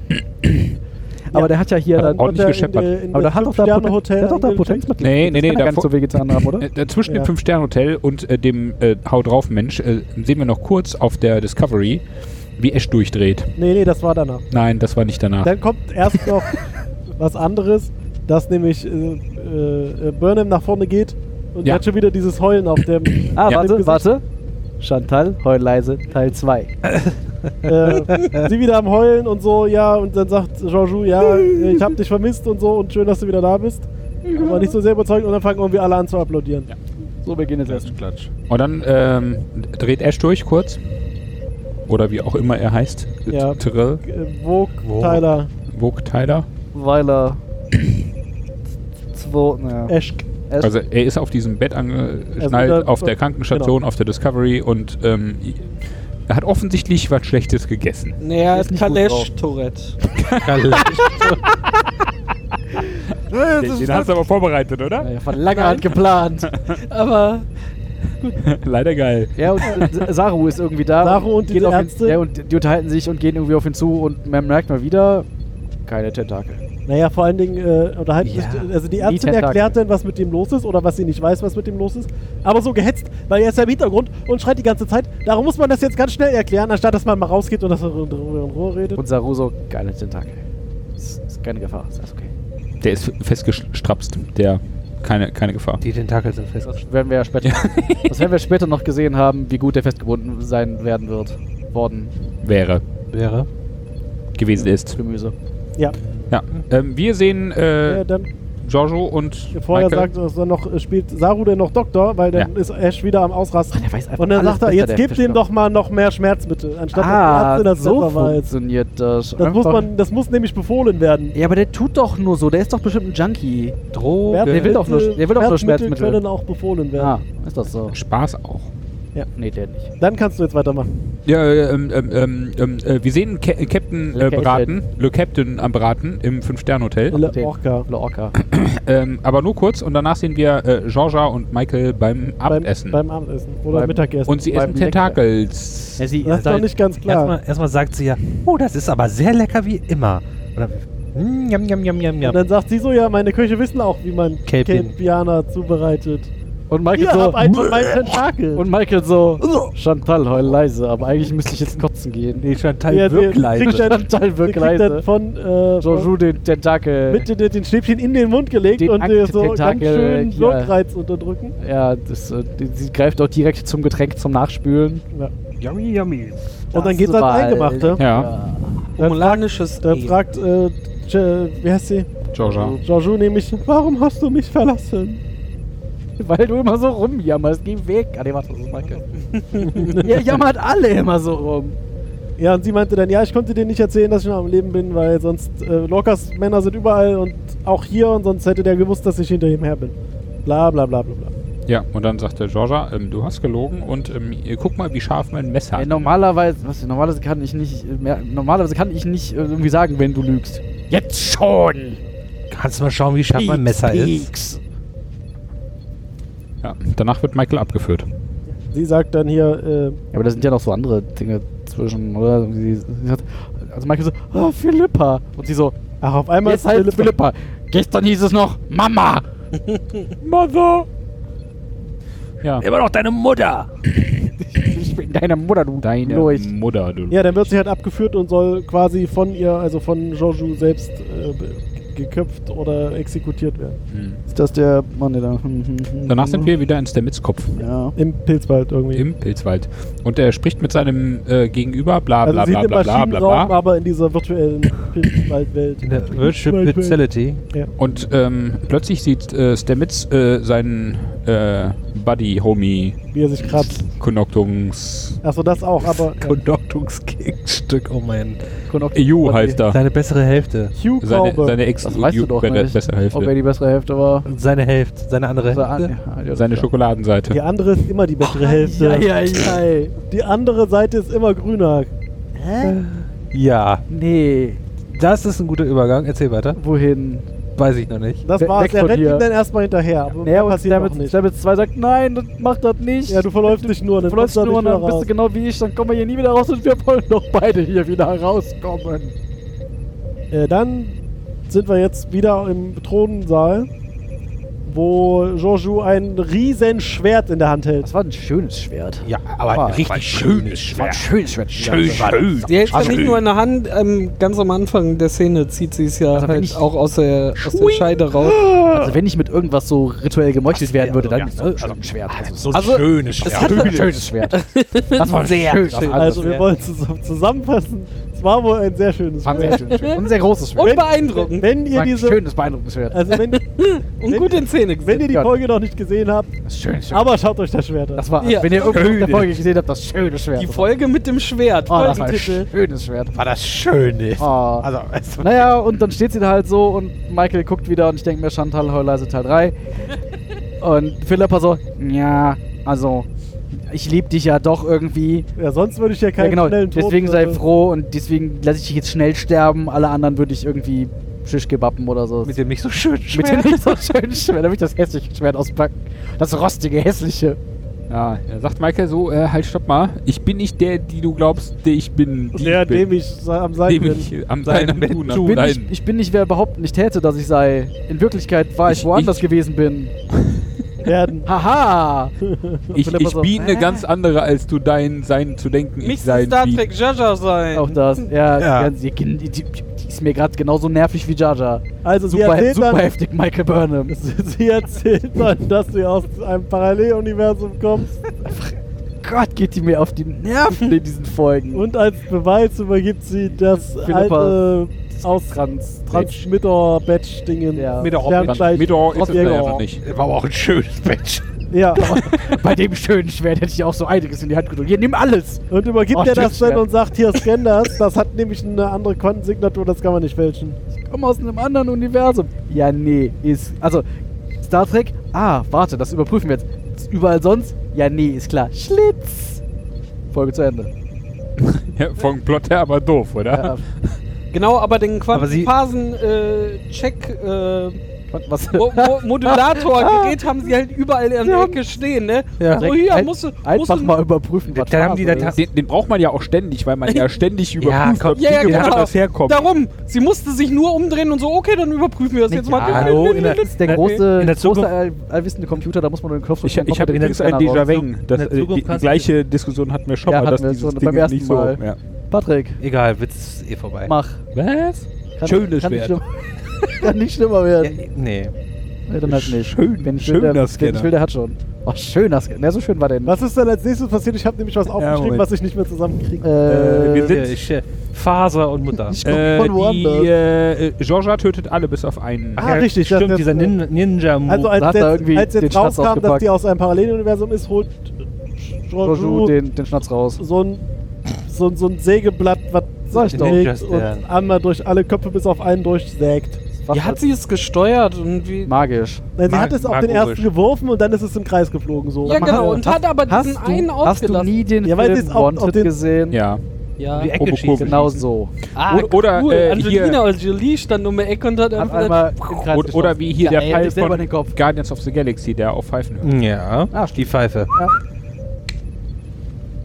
Aber der hat ja hier Hat dann. ordentlich gescheppert. in in Aber der hat doch da Poten- der hat doch da. Potenzmittel. Nee, nee, nee, ja davor- so wehgetan haben, oder? Äh, äh, zwischen Ja. dem 5-Sterne-Hotel und äh, dem äh, Hau drauf Mensch äh, sehen wir noch kurz auf der Discovery, wie Ash durchdreht. Nee, nee, das war danach. Nein, das war nicht danach. Dann kommt erst noch was anderes, dass nämlich äh, äh, Burnham nach vorne geht und Ja. hat schon wieder dieses Heulen auf dem. Ah, Ja. warte, warte. Chantal, heul leise, Teil 2. Äh, sie wieder am Heulen und so, ja, und dann sagt Jean-Jou, ja, ich hab dich vermisst und so und schön, dass du wieder da bist. Aber nicht so sehr überzeugend und dann fangen irgendwie alle an zu applaudieren. So, wir gehen jetzt erst. Klatsch. Und dann ähm, dreht Ash durch kurz. Oder wie auch immer er heißt. Ja. Tyrell, Äh, Vogue, Wo? Tyler, Vogue Tyler. Weiler. Zwei, naja. Eschk. Esch- Also er ist auf diesem Bett angeschnallt, Also auf der Krankenstation, genau. auf der Discovery und ähm, er hat offensichtlich was Schlechtes gegessen. Naja, Ist ist nicht gut Kalesch Tourette. Den, den hast du aber vorbereitet, oder? naja, von langer Hand geplant. Aber Leider geil. Ja, und Saru ist irgendwie da. Saru und auf ihn- Ärzte? Ja, und die unterhalten sich und gehen irgendwie auf ihn zu und man merkt mal wieder, keine Tentakel. Naja, vor allen Dingen äh, unterhalten Ja. sich, also die Ärztin erklärt dann, was mit dem los ist oder was sie nicht weiß, was mit dem los ist. Aber so gehetzt, weil er ist ja im Hintergrund und schreit die ganze Zeit. Darum muss man das jetzt ganz schnell erklären, anstatt dass man mal rausgeht und das in Ruhe redet. Und Saru so, geile Tentakel. Ist, ist keine Gefahr, ist alles okay. Der ist festgestrapst. Der keine, keine Gefahr. Die Tentakel sind fest. Das werden wir ja später, das werden wir später noch gesehen haben, wie gut der festgebunden sein werden wird. Worden. Wäre. Wäre. Gewesen ist. Gemüse. ja, Ja. Ähm, wir sehen äh, ja, dann Giorgio und vorher Michael. sagt er noch, äh, spielt Saru denn noch Doktor, weil dann Ja. ist Ash wieder am Ausrasten. Der weiß einfach Und dann sagt er, jetzt gib dem doch mal noch mehr Schmerzmittel, anstatt Ah, dass Ärztin das so funktioniert das. Das muss, man, das muss nämlich befohlen werden. Ja, aber der tut doch nur so. Der ist doch bestimmt ein Junkie. Droge. der will doch nur- der will doch nur Schmerzmittel Schmerzmittel. können auch befohlen werden. Ah, ist das so? Spaß auch. Nee, der nicht. Dann kannst du jetzt weitermachen. Ja, ähm, ähm, ähm, ähm, äh, wir sehen Ca äh, Captain Le äh, Captain. beraten, Le Captain am Beraten im Fünf-Sterne-Hotel. Le Orca. Lorca. Ähm, aber nur kurz und danach sehen wir äh, Georgia und Michael beim Abendessen. Beim, beim Abendessen. Oder Beim- Mittagessen. und sie essen Tentakels. Ja, sie das ist doch nicht ganz klar. Erstmal, erstmal sagt sie ja, oh, das ist aber sehr lecker wie immer. Oder Hm, Jam, jam, jam, jam, Und jam. dann sagt sie so, ja, meine Köche wissen auch, wie man. Kelpianer zubereitet. Und Michael Hier, so. hab einen von meinen Tentakeln. Und Michael so. Chantal, heul leise, aber eigentlich müsste ich jetzt kotzen gehen. Nee, Chantal Ja, wirkt der kriegt leise. dann- Chantal wirkt kriegt dann leise. von, äh, Jojo den Tentakel. mit den, den Stäbchen in den Mund gelegt Den und dir so ganz Tentakel, schön ja. Wirkreiz unterdrücken. Ja, das, äh, sie greift auch direkt zum Getränk zum Nachspülen. Yummy, yummy. Und dann geht's ans Eingemachte. Ja. Dann Romulanisches Dann E. fragt, äh, wie heißt sie? Georgia. Jojo nämlich, warum hast du mich verlassen? Weil du immer so rumjammerst. Geh weg. Ah, nee, warte, das ist Michael. Ihr jammert alle immer so rum. Ja, und sie meinte dann, ja, ich konnte dir nicht erzählen, dass ich noch am Leben bin, weil sonst äh, Lockers Männer sind überall und auch hier und sonst hätte der gewusst, dass ich hinter ihm her bin. Bla bla bla bla bla. Ja, und dann sagte Georgia, ähm, du hast gelogen und ähm, ihr- guck mal, wie scharf mein Messer ist. normalerweise, was, normalerweise kann ich nicht, äh, mehr, normalerweise kann ich nicht äh, irgendwie sagen, wenn du lügst. Jetzt schon! Kannst du mal schauen, wie scharf mein Messer ist? Ja, danach wird Michael abgeführt. Sie sagt dann hier, äh, Ja, aber da sind ja noch so andere Dinge zwischen, oder? Sie, sie sagt, also Michael so, oh, Philippa. Und sie so, ach, auf einmal jetzt halt Philippa. Gestern hieß es noch Mama. Mother! Ja, Immer noch deine Mutter. Ich bin deine Mutter, du deine Lurch. Mutter, du. Ja, dann wird sie halt abgeführt und soll quasi von ihr, also von Jojo selbst äh, geköpft oder exekutiert werden. Hm. Ist das der Mann, der da... Danach sind wir wieder in Stamets Kopf. Ja. Im Pilzwald irgendwie. Im Pilzwald. Und er spricht mit seinem äh, Gegenüber, bla also bla sie bla bla bla bla Maschinenraum, bla. aber in dieser virtuellen Pilzwaldwelt. In der Virtual Facility. Ja. Und ähm, plötzlich sieht äh, Stamets äh, seinen äh, Buddy, Homie, Wie er sich kratzt. Connectungs... Achso, das auch, aber ja. Konduktungsgegenstück, oh mein. EU heißt er. Seine bessere Hälfte. Hugh Seine, seine ex Das weißt du doch nicht, bessere ob er Hälfte. die bessere Hälfte war. Seine Hälfte. Seine andere Hälfte. ja, ja, Seine. Schokoladenseite. Die andere ist immer die bessere Hälfte. Ja, ja, ja. Die andere Seite ist immer grüner. Ja. Nee. Das ist ein guter Übergang. Erzähl weiter. Wohin? Weiß ich noch nicht. Das We- war's. Er rennt hier. ihm dann erstmal hinterher. Aber Naja, passiert Stamets, nicht. Stamets 2 sagt, nein, das macht das nicht. Ja, du verläufst dich nur. Du Dann verläufst kommst du nur und dann bist du raus. genau wie ich, dann kommen wir hier nie wieder raus und wir wollen doch beide hier wieder rauskommen. Äh, dann sind wir jetzt wieder im Thronsaal, wo Jojo ein riesen Schwert in der Hand hält. Das war ein schönes Schwert. Ja, aber ein richtig schönes ein schönes Schwert. Schön, schön. Sie hält ja Also, nicht nur in der Hand, ähm, ganz am Anfang der Szene zieht sie es ja Also halt auch aus der, aus der Scheide raus. Also wenn ich mit irgendwas so rituell gemeuchelt werden würde, dann ja, ist so- das schon ein Schwert. Also, So Also, schönes es Schwert. hat- ein schönes Schwert. Das war sehr schön. Also wir Schwert. wollen zus zusammenfassen. Es war wohl ein sehr schönes war ein sehr Schwert. schönes Schwert. Und ein sehr großes Schwert. Und beeindruckend. Wenn war ihr ein diese, schönes, beeindruckendes Schwert. also wenn, Und gut in Szene wenn ihr die. Folge noch nicht gesehen habt, Das schönes Schwert. aber schaut euch das Schwert an. Das war, Ja. wenn ihr irgendwo Schönes. Folge gesehen habt, das schöne Schwert. Die Folge mit dem Schwert. Oh, das war ein schönes Schwert. War das Schöne. Oh. Also, es war- Naja, und dann steht sie da halt so und Michael guckt wieder und ich denke mir, Chantal, heul leise Teil 3. Und Philippa so, ja, also, ich liebe dich ja doch irgendwie. ja, sonst würde ich ja Ja, keinen genau, schnellen Tod deswegen sei froh und deswegen lasse ich dich jetzt schnell sterben. Alle anderen würde ich irgendwie Schisch gebappen oder so. mit dem nicht so schön Mit dem nicht so schönen Schwert, damit ich das hässliche Schwert auspacken. Das rostige, hässliche. Ja, er sagt Michael so, äh, halt, stopp mal. Ich bin nicht der, die du glaubst, der ich bin. Die Der, ich bin. dem ich am Sein dem bin. ich am Sein am Ich bin, nicht, ich bin nicht, wer überhaupt nicht täte, dass ich sei. In Wirklichkeit war ich, Ich- woanders ich- gewesen bin. Werden. Haha! Ich, ich so, bin eine ganz andere, als du dein Sein zu denken. Ich Nicht sein Star Trek Jaja sein. Auch das. Ja, Ja. Die, die, die, die ist mir gerade genauso nervig wie Jar. Also Super, super dann, heftig, Michael Burnham. sie erzählt dann, dass du aus einem Paralleluniversum kommst Gott, geht die mir auf die Nerven in diesen Folgen. und als Beweis übergibt sie das Philippa alte aus Trans. Transmitter-Badge-Dingen. Ja. Mit der Sternzeichen. Mit der ist es Ja, einfach nicht. War aber auch ein schönes Match. Ja, Bei dem schönen Schwert hätte ich auch so einiges in die Hand gedrückt. Hier, nimm alles! und übergibt Oh, er das dann Schwert. und sagt, hier, scan das. Das hat nämlich eine andere Quantensignatur, das kann man nicht fälschen. Ich komme aus einem anderen Universum. Ja, nee, ist. Also, Star Trek? Ah, warte, das überprüfen wir jetzt. Ist überall sonst? Ja, nee, ist klar. Schlitz! Folge zu Ende. Ja, vom Plot her aber doof, oder? Ja, Genau, aber den Quantenphasen-Check äh, Was? Mo Mo Modulatorgerät haben sie halt überall in der Ecke stehen, ne? Ja. So hier, Ein- musst musst Einfach du mal überprüfen, was Dann haben die dann- ist. Den, den braucht man ja auch ständig, weil man ja ständig überprüft, komm. ob Ja, ja, genau. das herkommt. Darum, sie musste sich nur umdrehen und so, okay, dann überprüfen wir das jetzt mal. hallo, in der- ist der große, in der große Zukunft- all, allwissende Computer, da muss man nur den Knopf Ich, drücken, ich habe übrigens ein. Déjà-vu. Äh, die, die gleiche Diskussion hatten wir schon Ja, mal, dass dieses Ding nicht so... Ja. Patrick, Egal, Witz ist eh vorbei. mach. Was? Kann, Schönes kann nicht, Schwert. schlimm, kann nicht schlimmer Ja, werden. nee. Nee, dann halt nicht. Schön- Wenn ich will, der, schöner wenn Scanner. ich will, der hat schon. Ach, schöner Scanner. Ne, so schön war der nicht. Was ist denn als nächstes passiert? Ich habe nämlich was aufgeschrieben, Moment. was ich nicht mehr zusammenkriege. Äh, wir sind- ich, äh, Faser und Mutter. Ich Äh, von woanders. die äh, äh, Georgia tötet alle bis auf einen. Ah, richtig, das- Stimmt, das- dieser Nin Ninja Also Da als hat er jetzt, irgendwie als den jetzt rauskam, dass die aus einem Paralleluniversum ist, holt Joju den, den Schnatz raus. so ein, so, ein- so ein Sägeblatt, was Sag ich doch. Und einmal durch alle Köpfe bis auf einen durchsägt. Was Wie hat sie es gesteuert und wie. Magisch. Nein, sie Mag- hat es auf den ersten geworfen und dann ist es im Kreis geflogen. So. Ja, genau, und hat aber diesen du, einen hast du ausgelassen. nie den Ja, weil Film auf- auf Wanted den- gesehen? Ja. Ja. Die Ecke schießen. Genau so. Ah, Oder- oder, cool. äh, Angelina Jolie stand um die Ecke und hat Hat einfach einmal Oder, oder wie hier Ja, der ey, selber von in den Kopf. Guardians of the Galaxy, der auf Pfeifen hört. Ja, Ah, die Pfeife. Ja.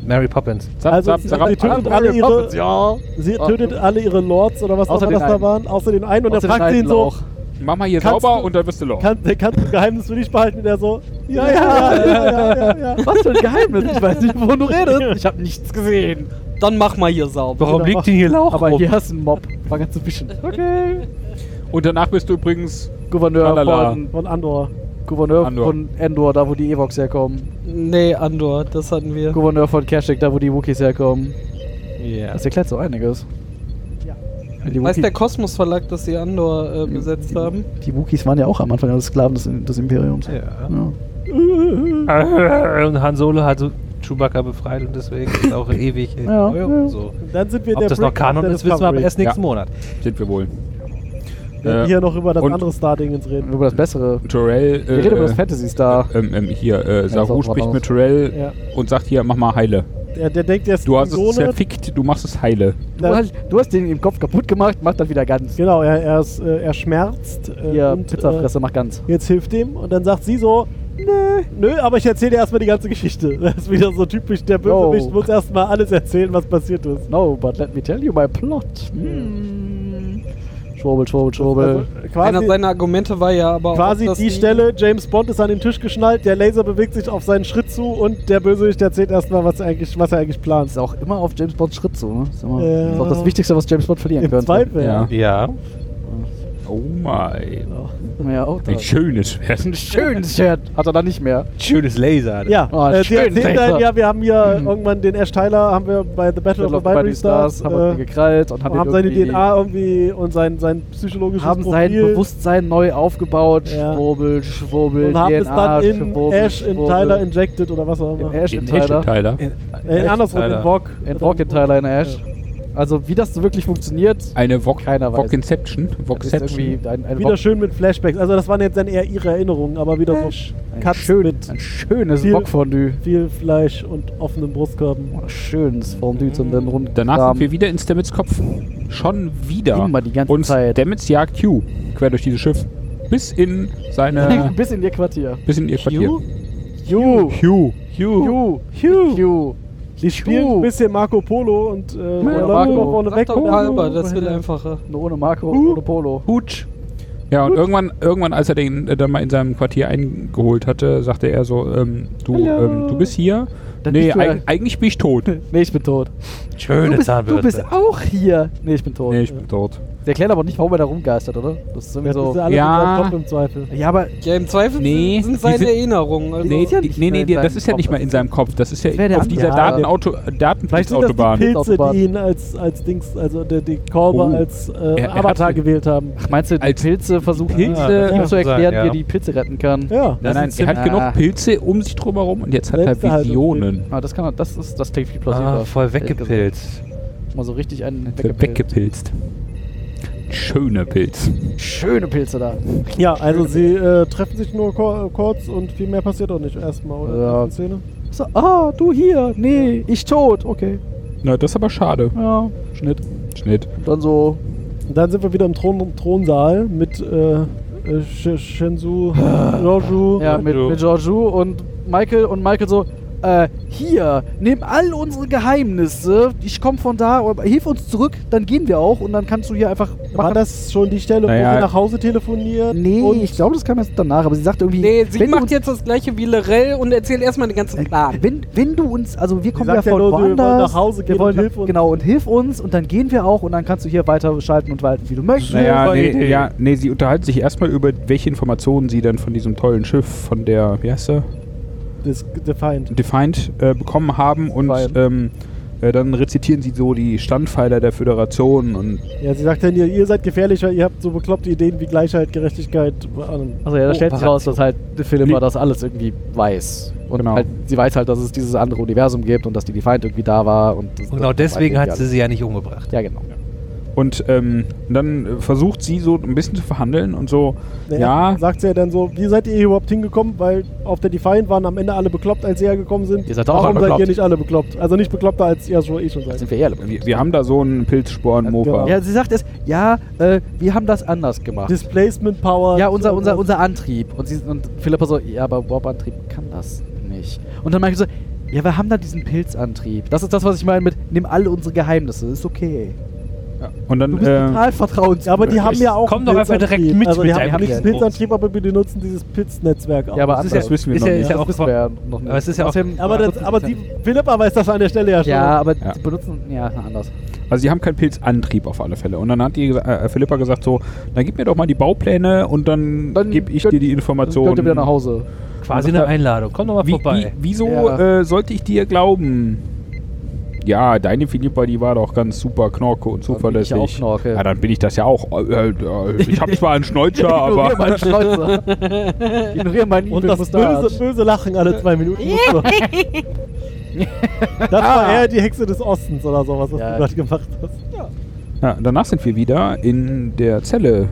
Mary Poppins. Zap, Also zap, sie, zap, sie tötet alle ihre, Ja. sie tötet alle ihre Lords oder was auch immer das da waren, außer den einen und Außer er den fragt sie ihn so, Lauch. Mach mal hier Kannst sauber du- und dann wirst du Loch. kann, kannst du ein Geheimnis für dich behalten? Und er so, ja, ja, ja, ja, ja, ja, ja. Was für ein Geheimnis? Ich weiß nicht, wovon du redest. Ich habe nichts gesehen. Dann mach mal hier sauber. Warum liegt denn hier Lauch Aber rum? hier hast du einen Mob. Fang an zu wischen. Okay. Und danach bist du übrigens Gouverneur von, Von Andor. Gouverneur Andor. von Endor, da wo die Evox herkommen. Nee, Andor, das hatten wir. Gouverneur von Kashyyyk, da wo die Wookies herkommen. Ja. Das erklärt so einiges. Ja. Die, Weiß der Kosmos Verlag, dass sie Andor äh, besetzt haben? die Wookies waren ja auch am Anfang Sklaven des, des Imperiums. Ja. Ja. Und Han Solo hat so Chewbacca befreit und deswegen ist auch ewig in Ja, ja. und so. Dann sind wir Ob der das noch Brick of Kanon ist, wissen wir aber erst nächsten Ja. Monat. sind wir wohl. Wir werden Äh, hier noch über das und- andere Star-Dingens reden. Über das Bessere. Torell, Wir reden über das äh, Fantasy Star. ähm, ähm, hier, äh, Saru spricht mit Torell Ja. und sagt hier, mach mal heile. Der, der denkt, der ist Du hast es zerfickt, du machst es heile. Du hast, du hast den im Kopf kaputt gemacht, mach das wieder ganz. Genau, er, er, ist, äh, er schmerzt. Äh, Hier, und, Pizzafresse, mach ganz. Äh, jetzt hilft ihm. Und dann sagt sie so, nö, nö, aber ich erzähle dir erstmal die ganze Geschichte. Das ist wieder so typisch, der Bösewicht Oh. muss erstmal alles erzählen, was passiert ist. No, but let me tell you my plot. Hm. Schwurbel, schwurbel, schwurbel. Also Einer quasi seiner Argumente war ja aber quasi die Stelle, James Bond ist an den Tisch geschnallt, der Laser bewegt sich auf seinen Schritt zu und der Bösewicht erzählt erstmal, was, er eigentlich- was er eigentlich plant. ist auch immer auf James Bonds Schritt so. Ne? Ist, immer, Ja. ist auch das Wichtigste, was James Bond verlieren Im könnte. Zweifel. Ja. Ja. Oh mein. Ja, auch Ein schönes Schwert. Ein schönes Shirt. Hat er dann nicht mehr. Schönes Laser. Ja, Oh, äh, die schön, erzählen Laser. dann, ja, wir haben hier Mhm. irgendwann den Ash Tyler, haben wir bei The Battle of the Binary Stars, haben wir äh, gekrallt und haben, haben den seine DNA irgendwie und sein, sein psychologisches haben sein Profil Bewusstsein neu aufgebaut. Ja. Schwurbel, schwurbel, und haben es DNA, dann in schwurbel, Ash in schwurbel. Tyler injected oder was auch In immer. Ash in In Tyler. Tyler. Äh, andersrum in Vogue. In Rock in Tyler in Ash. Also wie das so wirklich funktioniert, Eine Vok Keiner weiß. Vokinception. irgendwie ein, ein, Wieder Wok- schön mit Flashbacks. Also das waren jetzt dann eher ihre Erinnerungen, aber wieder so ein, Cuts schön, mit ein schönes viel- Wokfondue. viel Fleisch und offenen Brustkörben. Oh, schönes Fondue zum den runden Danach sind wir wieder in Stamets Kopf. Schon wieder. Immer die ganze Und Zeit. Stamets jagt Q quer durch dieses Schiff. Bis in seine. Bis in ihr Quartier. bis in ihr Quartier. Q. Hugh, Hugh. Ju. Die spielen ein bisschen Marco Polo und äh, der Marco. läuft immer vorne weg. doch dann- das wird einfacher. Nur ohne Marco, ohne Polo. Hutsch. Ja, und irgendwann, irgendwann, als er den äh, dann mal in seinem Quartier eingeholt hatte, sagte er so, ähm, du, ähm, du bist hier? Dann nee, bist du ja- eig eigentlich bin ich tot. Nee, ich bin tot. Schöne Du bist, du Zahnbürste. bist auch hier. Nee, ich bin tot. nee, ich bin tot. Der erklärt aber nicht, warum er da rumgeistert, oder? Das ist irgendwie ja so. alles Ja. in seinem Kopf im Zweifel. Ja, aber Ja, im Zweifel Nee, sind seine sind- Erinnerungen. Also Nee, ist ja nee, nee, das ist ja nicht mal in seinem Kopf. Das ist ja Das der auf dieser andere. Datenauto, Vielleicht sind das die. Pilze, die ihn als, als Dings, also die, die Kolber Oh. als äh, Er- er Avatar gewählt haben. Ach, meinst du, die Als Pilze versuchen Pilze- ihm Ja, zu erklären, sein, wie ja. er die Pilze retten kann? Ja. Nein, nein, er hat genug Ah. Pilze um sich drumherum und jetzt hat er. Visionen. Ah, das kann er, das ist, das klingt viel plausibler. Ah, voll weggepilzt. Mal so richtig einen Weggepilzt. Schöner Pilz. Schöne Pilze da. Ja, also sie äh, treffen sich nur ko- kurz und viel mehr passiert auch nicht erstmal, oder? Ja. In der Szene. So, ah, du hier. Nee, ich tot. Okay. Na, das ist aber schade. Ja. Schnitt. Schnitt. Und dann so. Und dann sind wir wieder im Thron Thronsaal mit äh, äh, Sh Shinzu, Roju. Ja, mit, mit Georgiou und Michael und Michael so, äh, hier, nimm all unsere Geheimnisse, ich komm von da, hilf uns zurück, dann gehen wir auch und dann kannst du hier einfach War das schon die Stelle, Naja. wo sie nach Hause telefonieren? Nee, und ich glaube, das kam erst danach, aber sie sagt irgendwie, Nee, sie macht jetzt das gleiche wie Lorel und erzählt erstmal den ganzen Plan. wenn, wenn du uns, also wir kommen ja sagt ja von nur, wir wollen woanders, nach Hause wir gehen wollen und hilf uns. genau und hilf uns und dann gehen wir auch und dann kannst du hier weiter schalten und walten, wie du möchtest. Naja, nee, ja, nee, sie unterhalten sich erstmal über, welche Informationen sie dann von diesem tollen Schiff, von der, wie heißt der? Das Defiant. Defiant äh, bekommen haben und ähm, äh, dann rezitieren sie so die Standpfeiler der Föderation und Ja, sie sagt dann, ihr, ihr seid gefährlich, weil ihr habt so bekloppte Ideen wie Gleichheit, Gerechtigkeit. ähm, Also ja, da stellt sich raus, dass halt Philippa das alles irgendwie weiß. Und Genau. halt, sie weiß halt, dass es dieses andere Universum gibt und dass die Defiant irgendwie da war. Und, genau deswegen hat sie sie ja nicht umgebracht. Ja, genau. Und ähm, dann versucht sie so ein bisschen zu verhandeln und so, naja, ja, Sagt sie ja dann so, wie seid ihr hier überhaupt hingekommen? Weil auf der Defiant waren am Ende alle bekloppt, als sie hergekommen sind. Ihr seid auch Warum alle seid bekloppt. ihr nicht alle bekloppt? Also nicht bekloppter, als ihr schon eh schon seid. sind wir eher wir, wir haben da so einen Pilzsporen-Mofa. genau. Ja, sie sagt es, ja, äh, wir haben das anders gemacht. Displacement Power. ja, unser, unser, was. unser Antrieb. Und, sie, und Philippa so, ja, aber Warp-Antrieb kann das nicht. Und dann meinte ich so, ja, wir haben da diesen Pilzantrieb. Das ist das, was ich meine mit, nimm alle unsere Geheimnisse, ist okay. Ja. Und dann, Du bist äh, total vertrauenswürdig. Ja, aber die haben ja auch Komm doch einfach direkt mit also mit die haben deinem nicht einen Pilz. Pilzantrieb, aber wir benutzen dieses Pilznetzwerk auch. Ja, aber Das das wissen wir ist noch ja, nicht. ist ja das auch wissen wir ja noch nicht. Aber es ist ja auch- aber, das, aber die, Philippa weiß das an der Stelle ja schon. Ja, aber Ja. die benutzen, ja, anders. Also sie haben keinen Pilzantrieb auf alle Fälle. Und dann hat die gesa- äh, Philippa gesagt so, dann gib mir doch mal die Baupläne und dann, Dann gebe ich könnt- dir die Dann Informationen. könnt ihr wieder nach Hause. Quasi sagt eine Einladung. Komm doch mal Wie, vorbei. wie, wieso Ja. äh, sollte ich dir glauben? Ja, deine Philippa, die war doch ganz super knorke und Dann bin ich zuverlässig. auch Knorke. Ja, dann bin ich das ja auch. Äh, äh, ich habe zwar einen Schnäuzer, Ignoriere aber meinen Schnäuzer. Ignoriere meinen Und das böse, böse Lachen alle zwei Minuten. das war eher die Hexe des Ostens oder sowas, was Ja. du gerade gemacht hast. ja, danach sind wir wieder in der Zelle.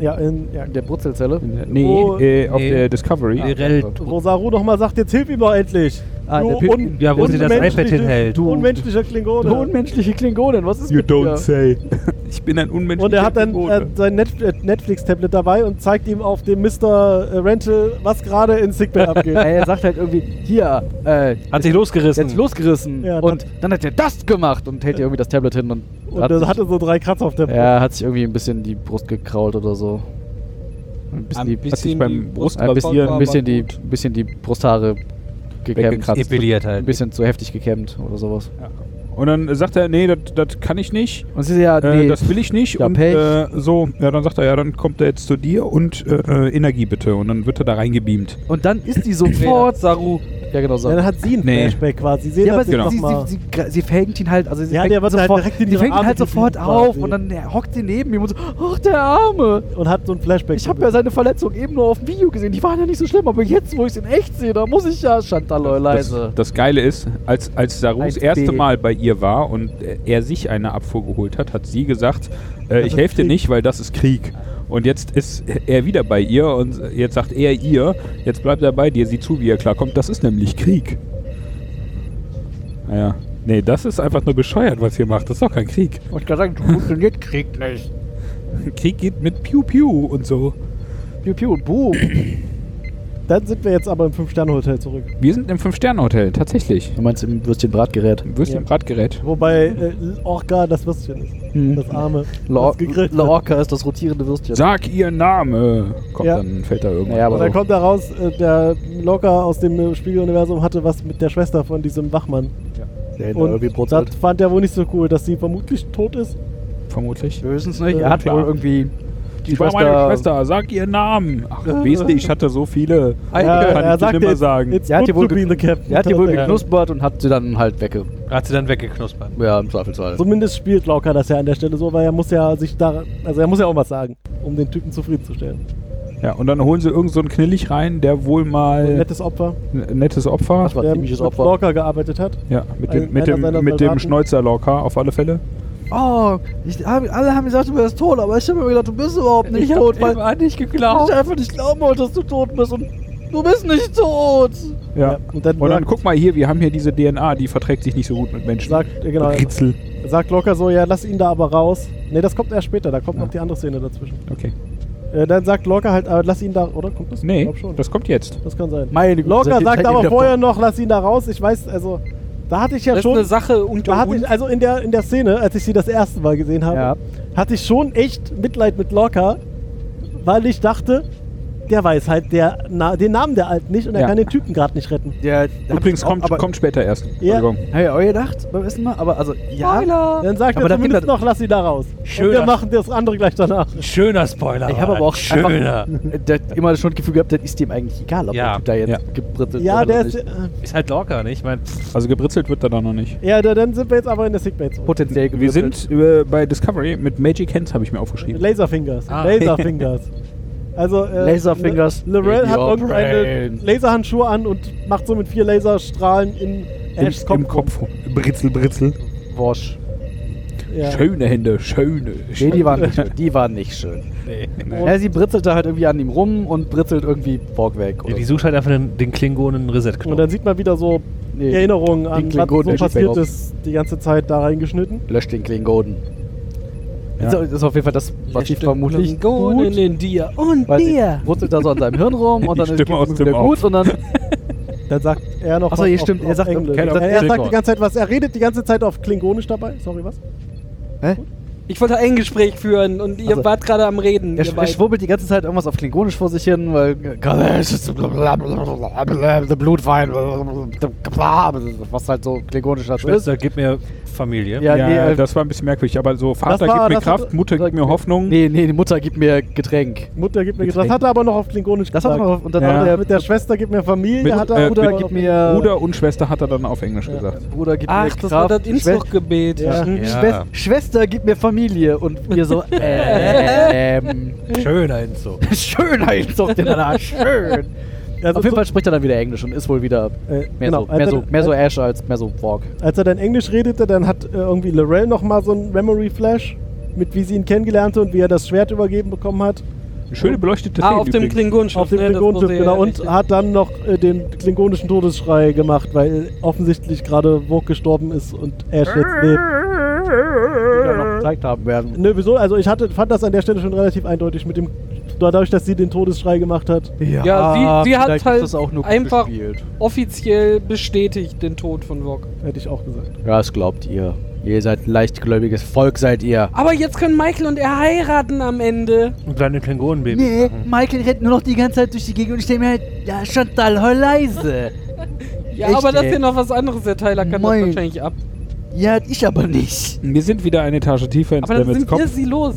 Ja, in, ja. In der Brutzelzelle. In der, nee, Wo- äh, auf Nee. der Discovery. Irel, Wo Saru nochmal sagt, jetzt hilf ihm doch endlich. Ah, du der Ja, wo sie das iPad hinhält. Du unmenschlicher Klingone. Du unmenschliche Klingonen, was ist You mit don't dir? say. Ich bin ein unmenschlicher Und er hat dann äh, sein Net äh, Netflix-Tablet dabei und zeigt ihm auf dem Mr. Rental, was gerade in Sickbay abgeht. Ja, er sagt halt irgendwie, hier, äh, hat sich losgerissen. hat sich losgerissen. Ja, und dann hat er das gemacht und hält ihr irgendwie das Tablet hin und, Und hat er sich, hatte so drei Kratzer auf der Brust. er hat sich irgendwie ein bisschen die Brust gekrault oder so. Ein bisschen, die, Hat sich beim Brust ein bisschen, ein bisschen, die, ein bisschen die Brusthaare gekämmt. Epiliert halt. Ein bisschen zu heftig gekämmt oder sowas. Und dann sagt er, nee, das kann ich nicht. Und sie so, ja, Äh, nee, das will ich nicht. Ja, und äh, so, ja, dann sagt er, ja, dann kommt er jetzt zu dir und äh, äh, Energie bitte. Und dann wird er da reingebeamt. und dann ist die sofort Saru. Ja, genau so. Ja, dann hat sie ein Nee. Flashback quasi. Sie Ja, aber sie, Genau. sie, sie, sie, sie fängt ihn halt, also sie Ja, fängt halt sofort, direkt in sie fängt ihn halt sofort auf quasi. und dann er hockt sie neben ihm und so, ach der Arme. und hat so ein Flashback. Ich habe ja seine Verletzung eben nur auf dem Video gesehen, die waren ja nicht so schlimm, aber jetzt, wo ich es in echt sehe, da muss ich ja, Chantal Das, leise. das Geile ist, als, als Saru das 1B. erste Mal bei ihr war und er sich eine Abfuhr geholt hat, hat sie gesagt, äh, Das ich helfe dir nicht, weil das ist Krieg. Und jetzt ist er wieder bei ihr und jetzt sagt er ihr, jetzt bleibt er bei dir, sieh zu, wie er klarkommt. Das ist nämlich Krieg. Naja. Nee, das ist einfach nur bescheuert, was ihr macht. Das ist doch kein Krieg. Ich kann sagen, funktioniert Krieg nicht. Krieg geht mit Piu Piu und so. Piu Piu und Boom. Dann sind wir jetzt aber im Fünf-Sterne-Hotel zurück. Wir sind im Fünf-Sterne-Hotel, tatsächlich. Du meinst im Würstchen-Bratgerät? Würstchen Ja. Bratgerät. Wobei äh, Orca das Würstchen ist. Hm. Das arme. La, das Orca ist das rotierende Würstchen. Sag ihr Name. Kommt, Ja. dann fällt da irgendwas. Naja, aber Und dann so. kommt da raus, äh, der Locker aus dem äh, Spiegeluniversum hatte was mit der Schwester von diesem Wachmann. Der hinter Und das fand er wohl nicht so cool, dass sie vermutlich tot ist. Vermutlich. Wir wissen es nicht. Ja, Er hat wohl irgendwie die Ich war meine Schwester, sag ihr Namen. Ach, weißt du, ich hatte so viele. Ja, kann er ich dir sagt nimmer jetzt, sagen. Er hat die wohl. Er hat die wohl Ja. geknuspert und hat sie dann halt wegge... Hat sie dann weggeknuspert. Ja, im Zweifelsfall. Zumindest spielt Locker das ja an der Stelle so, weil er muss ja sich da, also er muss ja auch was sagen, um den Typen zufriedenzustellen. Ja, und dann holen sie irgend so einen Knillig rein, der wohl Ein mal nettes Opfer, ein nettes Opfer. Das war der ein mit ziemliches Opfer. Locker gearbeitet hat. Ja, mit Ein- dem, mit dem, mit dem Soldaten. Schnäuzer-Locker auf alle Fälle. Oh, ich, alle haben gesagt, du wärst tot, aber ich habe mir gedacht, du bist überhaupt nicht Ich tot, hab weil immer nicht ich geglaubt. einfach nicht glauben wollte, dass du tot bist und du bist nicht tot. Ja. Ja, und dann, Und dann sagt, guck mal hier, wir haben hier diese DNA, die verträgt sich nicht so gut mit Menschen. sagt, genau, Ritzel. sagt Locker so, ja, lass ihn da aber raus. Ne, das kommt erst später, da kommt Ja. noch die andere Szene dazwischen. Okay. Äh, dann sagt Lorca halt, äh, lass ihn da, oder? Kommt das? Ich Nee, glaub schon. das kommt jetzt. Das kann sein. Meine Güte, ihr- sagt aber vorher noch, lass ihn da raus. Ich weiß, also, da hatte ich ja Das ist schon. eine Sache unter Da hatte ich, also in der, in der Szene, als ich sie das erste Mal gesehen habe, Ja. hatte ich schon echt Mitleid mit Lorca, weil ich dachte, der weiß halt der, na, den Namen der Alten nicht und er Ja. kann den Typen gerade nicht retten. Ja, Übrigens kommt, aber, kommt später erst. Ja. Entschuldigung. Hab ich auch gedacht beim ersten Mal, aber also, ja. Dann sagt Aber er da zumindest gibt noch, lass ihn da raus. Und Schöner- wir machen das andere gleich danach. Schöner Spoiler. Ich habe aber auch Schöner. einfach der, immer schon das Gefühl gehabt, das ist dem eigentlich egal, ob Ja. der Typ da jetzt Ja. gebrittelt Ja, wird der oder ist. nicht. Äh, Ist halt locker, nicht? Ich meine, Also gebritzelt wird er da noch nicht. ja, da, dann sind wir jetzt aber in der Sickbay zurück. potenziell Wir sind äh, bei Discovery mit Magic Hands, habe ich mir aufgeschrieben. Laserfingers. Ah. Laserfingers. Also, äh, Laserfingers Lorel hat irgendeine. Laserhandschuhe an und macht so mit vier Laserstrahlen in Im, Ashs Kopf. Im Kopf. Britzel, Britzel. Wosch. Ja. Schöne Hände, schöne. Nee, die waren nicht schön. Die waren nicht schön. Nee. Ja, sie britzelte halt irgendwie an ihm rum und britzelt irgendwie Borg weg. ja, die sucht halt einfach den, den Klingonen Und Reset-Knopf. dann sieht man wieder so Nee, Erinnerungen an, den was Klingonen so passiert ist, die ganze Zeit da reingeschnitten. löscht den Klingonen. Ja. Das ist auf jeden Fall das, was sie vermutlich Klingonen tut. in dir und Weil dir. wurzelt da so an seinem Hirn rum und dann Stimme aus es dem wieder gut und dann Dann sagt er noch Ach so, was ja, auf, stimmt. Er auf sagt- Englisch. okay, er, sagt die ganze Zeit was. Er redet die ganze Zeit auf Klingonisch dabei. Sorry, was? Hä? Ich wollte ein Gespräch führen und ihr Also, wart gerade am Reden. Er, er schwurbelt die ganze Zeit irgendwas auf Klingonisch vor sich hin, weil the Blutwein, was halt so klingonisch ist. Schwester, gib mir Familie. Ja, Ja, nee, äh, das war ein bisschen merkwürdig, aber so Vater war- gibt mir das hat- Kraft, Mutter gibt mir Hoffnung. Nee, nee, die Mutter gibt mir Getränk. Mutter gibt mir Getränk. das hat er aber noch auf Klingonisch Das hat er gesagt. noch, und dann Ja. hat Der, der mit der Schwester gibt mir Familie, Mit- hat er äh, Bruder gibt mir Bruder und Schwester hat er dann auf Englisch gesagt. Bruder gibt Ach, mir das war Kraft. das Inzuchtgebet. Ja. Mhm. Ja. Schwester, Schwester gibt mir Familie und wir so ähm, Schöner Enzo. schöner Inzucht in einer schön. Also Auf jeden so- Fall spricht er dann wieder Englisch und ist wohl wieder Äh, mehr, genau, so, mehr, als so, mehr so Ash als mehr so Borg. Als er dann Englisch redete, dann hat äh, irgendwie Lorel noch mal so ein Memory Flash mit wie sie ihn kennengelernte und wie er das Schwert übergeben bekommen hat. Eine schöne beleuchtete Ah, Szene auf dem übrigens. Klingonschiff. auf dem ne, Klingonenschiff, genau. ja Und richtig. hat dann noch äh, den klingonischen Todesschrei gemacht, weil offensichtlich gerade Vogue gestorben ist und Ash jetzt lebt. Die noch gezeigt haben werden. Nö, wieso? Also ich hatte, fand das an der Stelle schon relativ eindeutig mit dem, dadurch, dass sie den Todesschrei gemacht hat. Ja, sie, sie hat halt ist das auch nur gut einfach gespielt. offiziell bestätigt den Tod von Vog. Hätte ich auch gesagt. Ja, das glaubt ihr. Ihr seid leichtgläubiges Volk, seid ihr. Aber jetzt können Michael und er heiraten am Ende. Und kleine Klingonenbaby. Nee, machen. Michael rennt nur noch die ganze Zeit durch die Gegend und ich denke mir halt, ja, Chantal, heul leise. Ja, Echt, aber das ist ja noch was anderes. Der Tyler kann Moin. das wahrscheinlich ab. Ja, ich aber nicht. Wir sind wieder eine Etage tiefer ins Aber dann Stamets sind wir Kopf. sie los.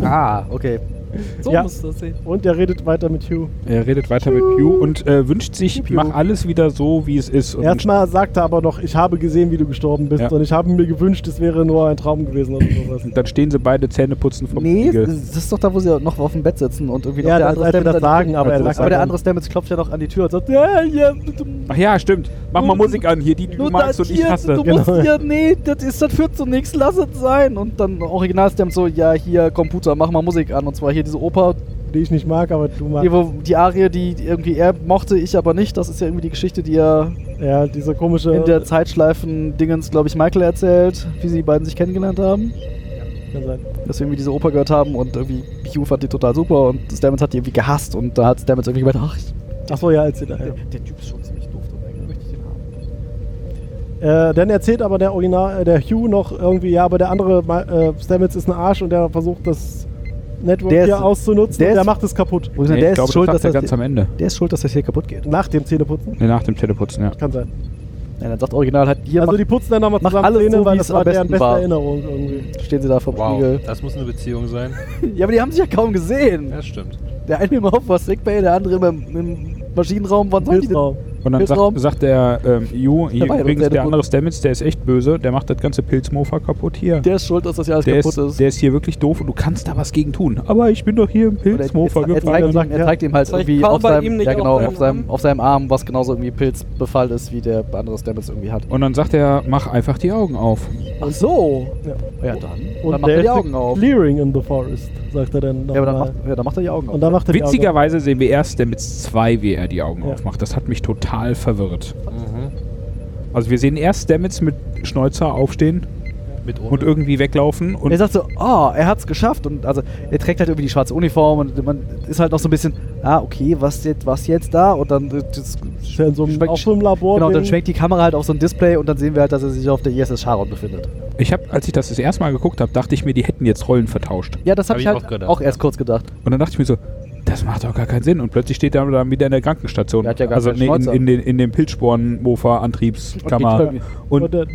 Ah, okay. So Ja. muss das sehen. Und er redet weiter mit Hugh. Er redet weiter mit Hugh und äh, wünscht sich, Hugh. mach alles wieder so, wie es ist. Und Erstmal sagt er aber noch, ich habe gesehen, wie du gestorben bist Ja. und ich habe mir gewünscht, es wäre nur ein Traum gewesen oder sowas. dann stehen sie beide Zähneputzen vom Nee, Spiegel. das ist doch da, wo sie noch auf dem Bett sitzen und irgendwie Ja, noch das, als wir das Stamets- sagen, aber er Also sagt Aber der andere Stamets klopft ja noch an die Tür und sagt, ja, ja, du, Ach ja, stimmt. Mach mal Musik an hier, die du du, magst das und ich hasse. du Genau. musst hier, nee, das ist das führt zu nichts, lass es sein. Und dann Original Stamets so, ja, hier, Computer, mach mal Musik an. Und zwar hier diese Oper, die ich nicht mag, aber du magst. hier, wo die Arie, die irgendwie er mochte, ich aber nicht. Das ist ja irgendwie die Geschichte, die er Ja, diese komische. in der Zeitschleifen-Dingens, glaube ich, Michael erzählt, wie sie die beiden sich kennengelernt haben. Kann sein. dass wir irgendwie diese Oper gehört haben und irgendwie Hugh fand die total super und Stamets hat die irgendwie gehasst und da hat Stamets irgendwie gemeint, ach, Achso, ja, als sie da. der, der Typ ist schon ziemlich doof, deswegen möchte ich den haben. Äh, dann erzählt aber der Original, äh, der Hugh noch irgendwie, ja, aber der andere äh, Stamets ist ein Arsch und der versucht das Network Der ist- hier auszunutzen der und der ist- macht es kaputt. Nee, der ich ist glaube, schuld, das dass er das ganz am Ende. der ist schuld, dass das hier kaputt geht. Nach dem Zähneputzen. Nee, nach dem Teleputzen, ja. Kann sein. Ja, dann sagt Original halt, hier also mach, die putzen dann nochmal zusammen alles Zähne, so, weil das war deren besten beste war. Erinnerung irgendwie. stehen sie da vor dem Wow, Spiegel. das muss eine Beziehung sein. Ja, aber die haben sich ja kaum gesehen. Ja, stimmt. Der eine im Hauptbass Sickbay, der andere im, im Maschinenraum. Wann sollen die denn? Und dann sagt, sagt der ähm, Hugh, hier ja übrigens der andere Stamets, der ist echt böse, der macht das ganze Pilzmofa kaputt hier. Der ist schuld, dass das hier alles Der kaputt ist, ist. der ist hier wirklich doof und du kannst da was gegen tun. Aber ich bin doch hier im er, Pilzmofa er, er, gefallen. ihm, er ja. zeigt ihm halt irgendwie Paul auf seinem, ja, genau, auf, seinem, Arm? auf seinem Arm, was genauso irgendwie Pilzbefall ist, wie der andere Stamets irgendwie hat. Und dann sagt er, mach einfach die Augen auf. Ach so. Ja. Ja, dann. Und dann macht er die Augen auf. Clearing in the forest, sagt er dann Ja, aber dann macht, ja, dann macht er die Augen auf. Und dann macht er die Augen Witzigerweise sehen wir erst Stamets 2, wie er die Augen Ja. aufmacht. Das hat mich total verwirrt. Mhm. Also wir sehen erst Stamets mit Schnäuzer aufstehen Mit und irgendwie weglaufen. Und er sagt so, oh, er hat's geschafft. Und also er trägt halt irgendwie die schwarze Uniform und man ist halt noch so ein bisschen, ah, okay, was jetzt, was jetzt da? Und dann das, ja so schwenkt- auch so einem Labor. Genau, dann schwenkt die Kamera halt auf so ein Display und dann sehen wir halt, dass er sich auf der ISS Charon befindet. ich habe, als ich das das erste Mal geguckt habe, dachte ich mir, die hätten jetzt Rollen vertauscht. Ja, das habe Hab ich ich halt auch gedacht, auch erst ja. kurz gedacht. Und dann dachte ich mir so, das macht doch gar keinen Sinn. Und plötzlich steht er dann wieder in der Krankenstation. Der hat ja gar also keinen nee, in, in, den, in dem Pilzsporen-Mofa-Antriebskammer. Und, Und, äh,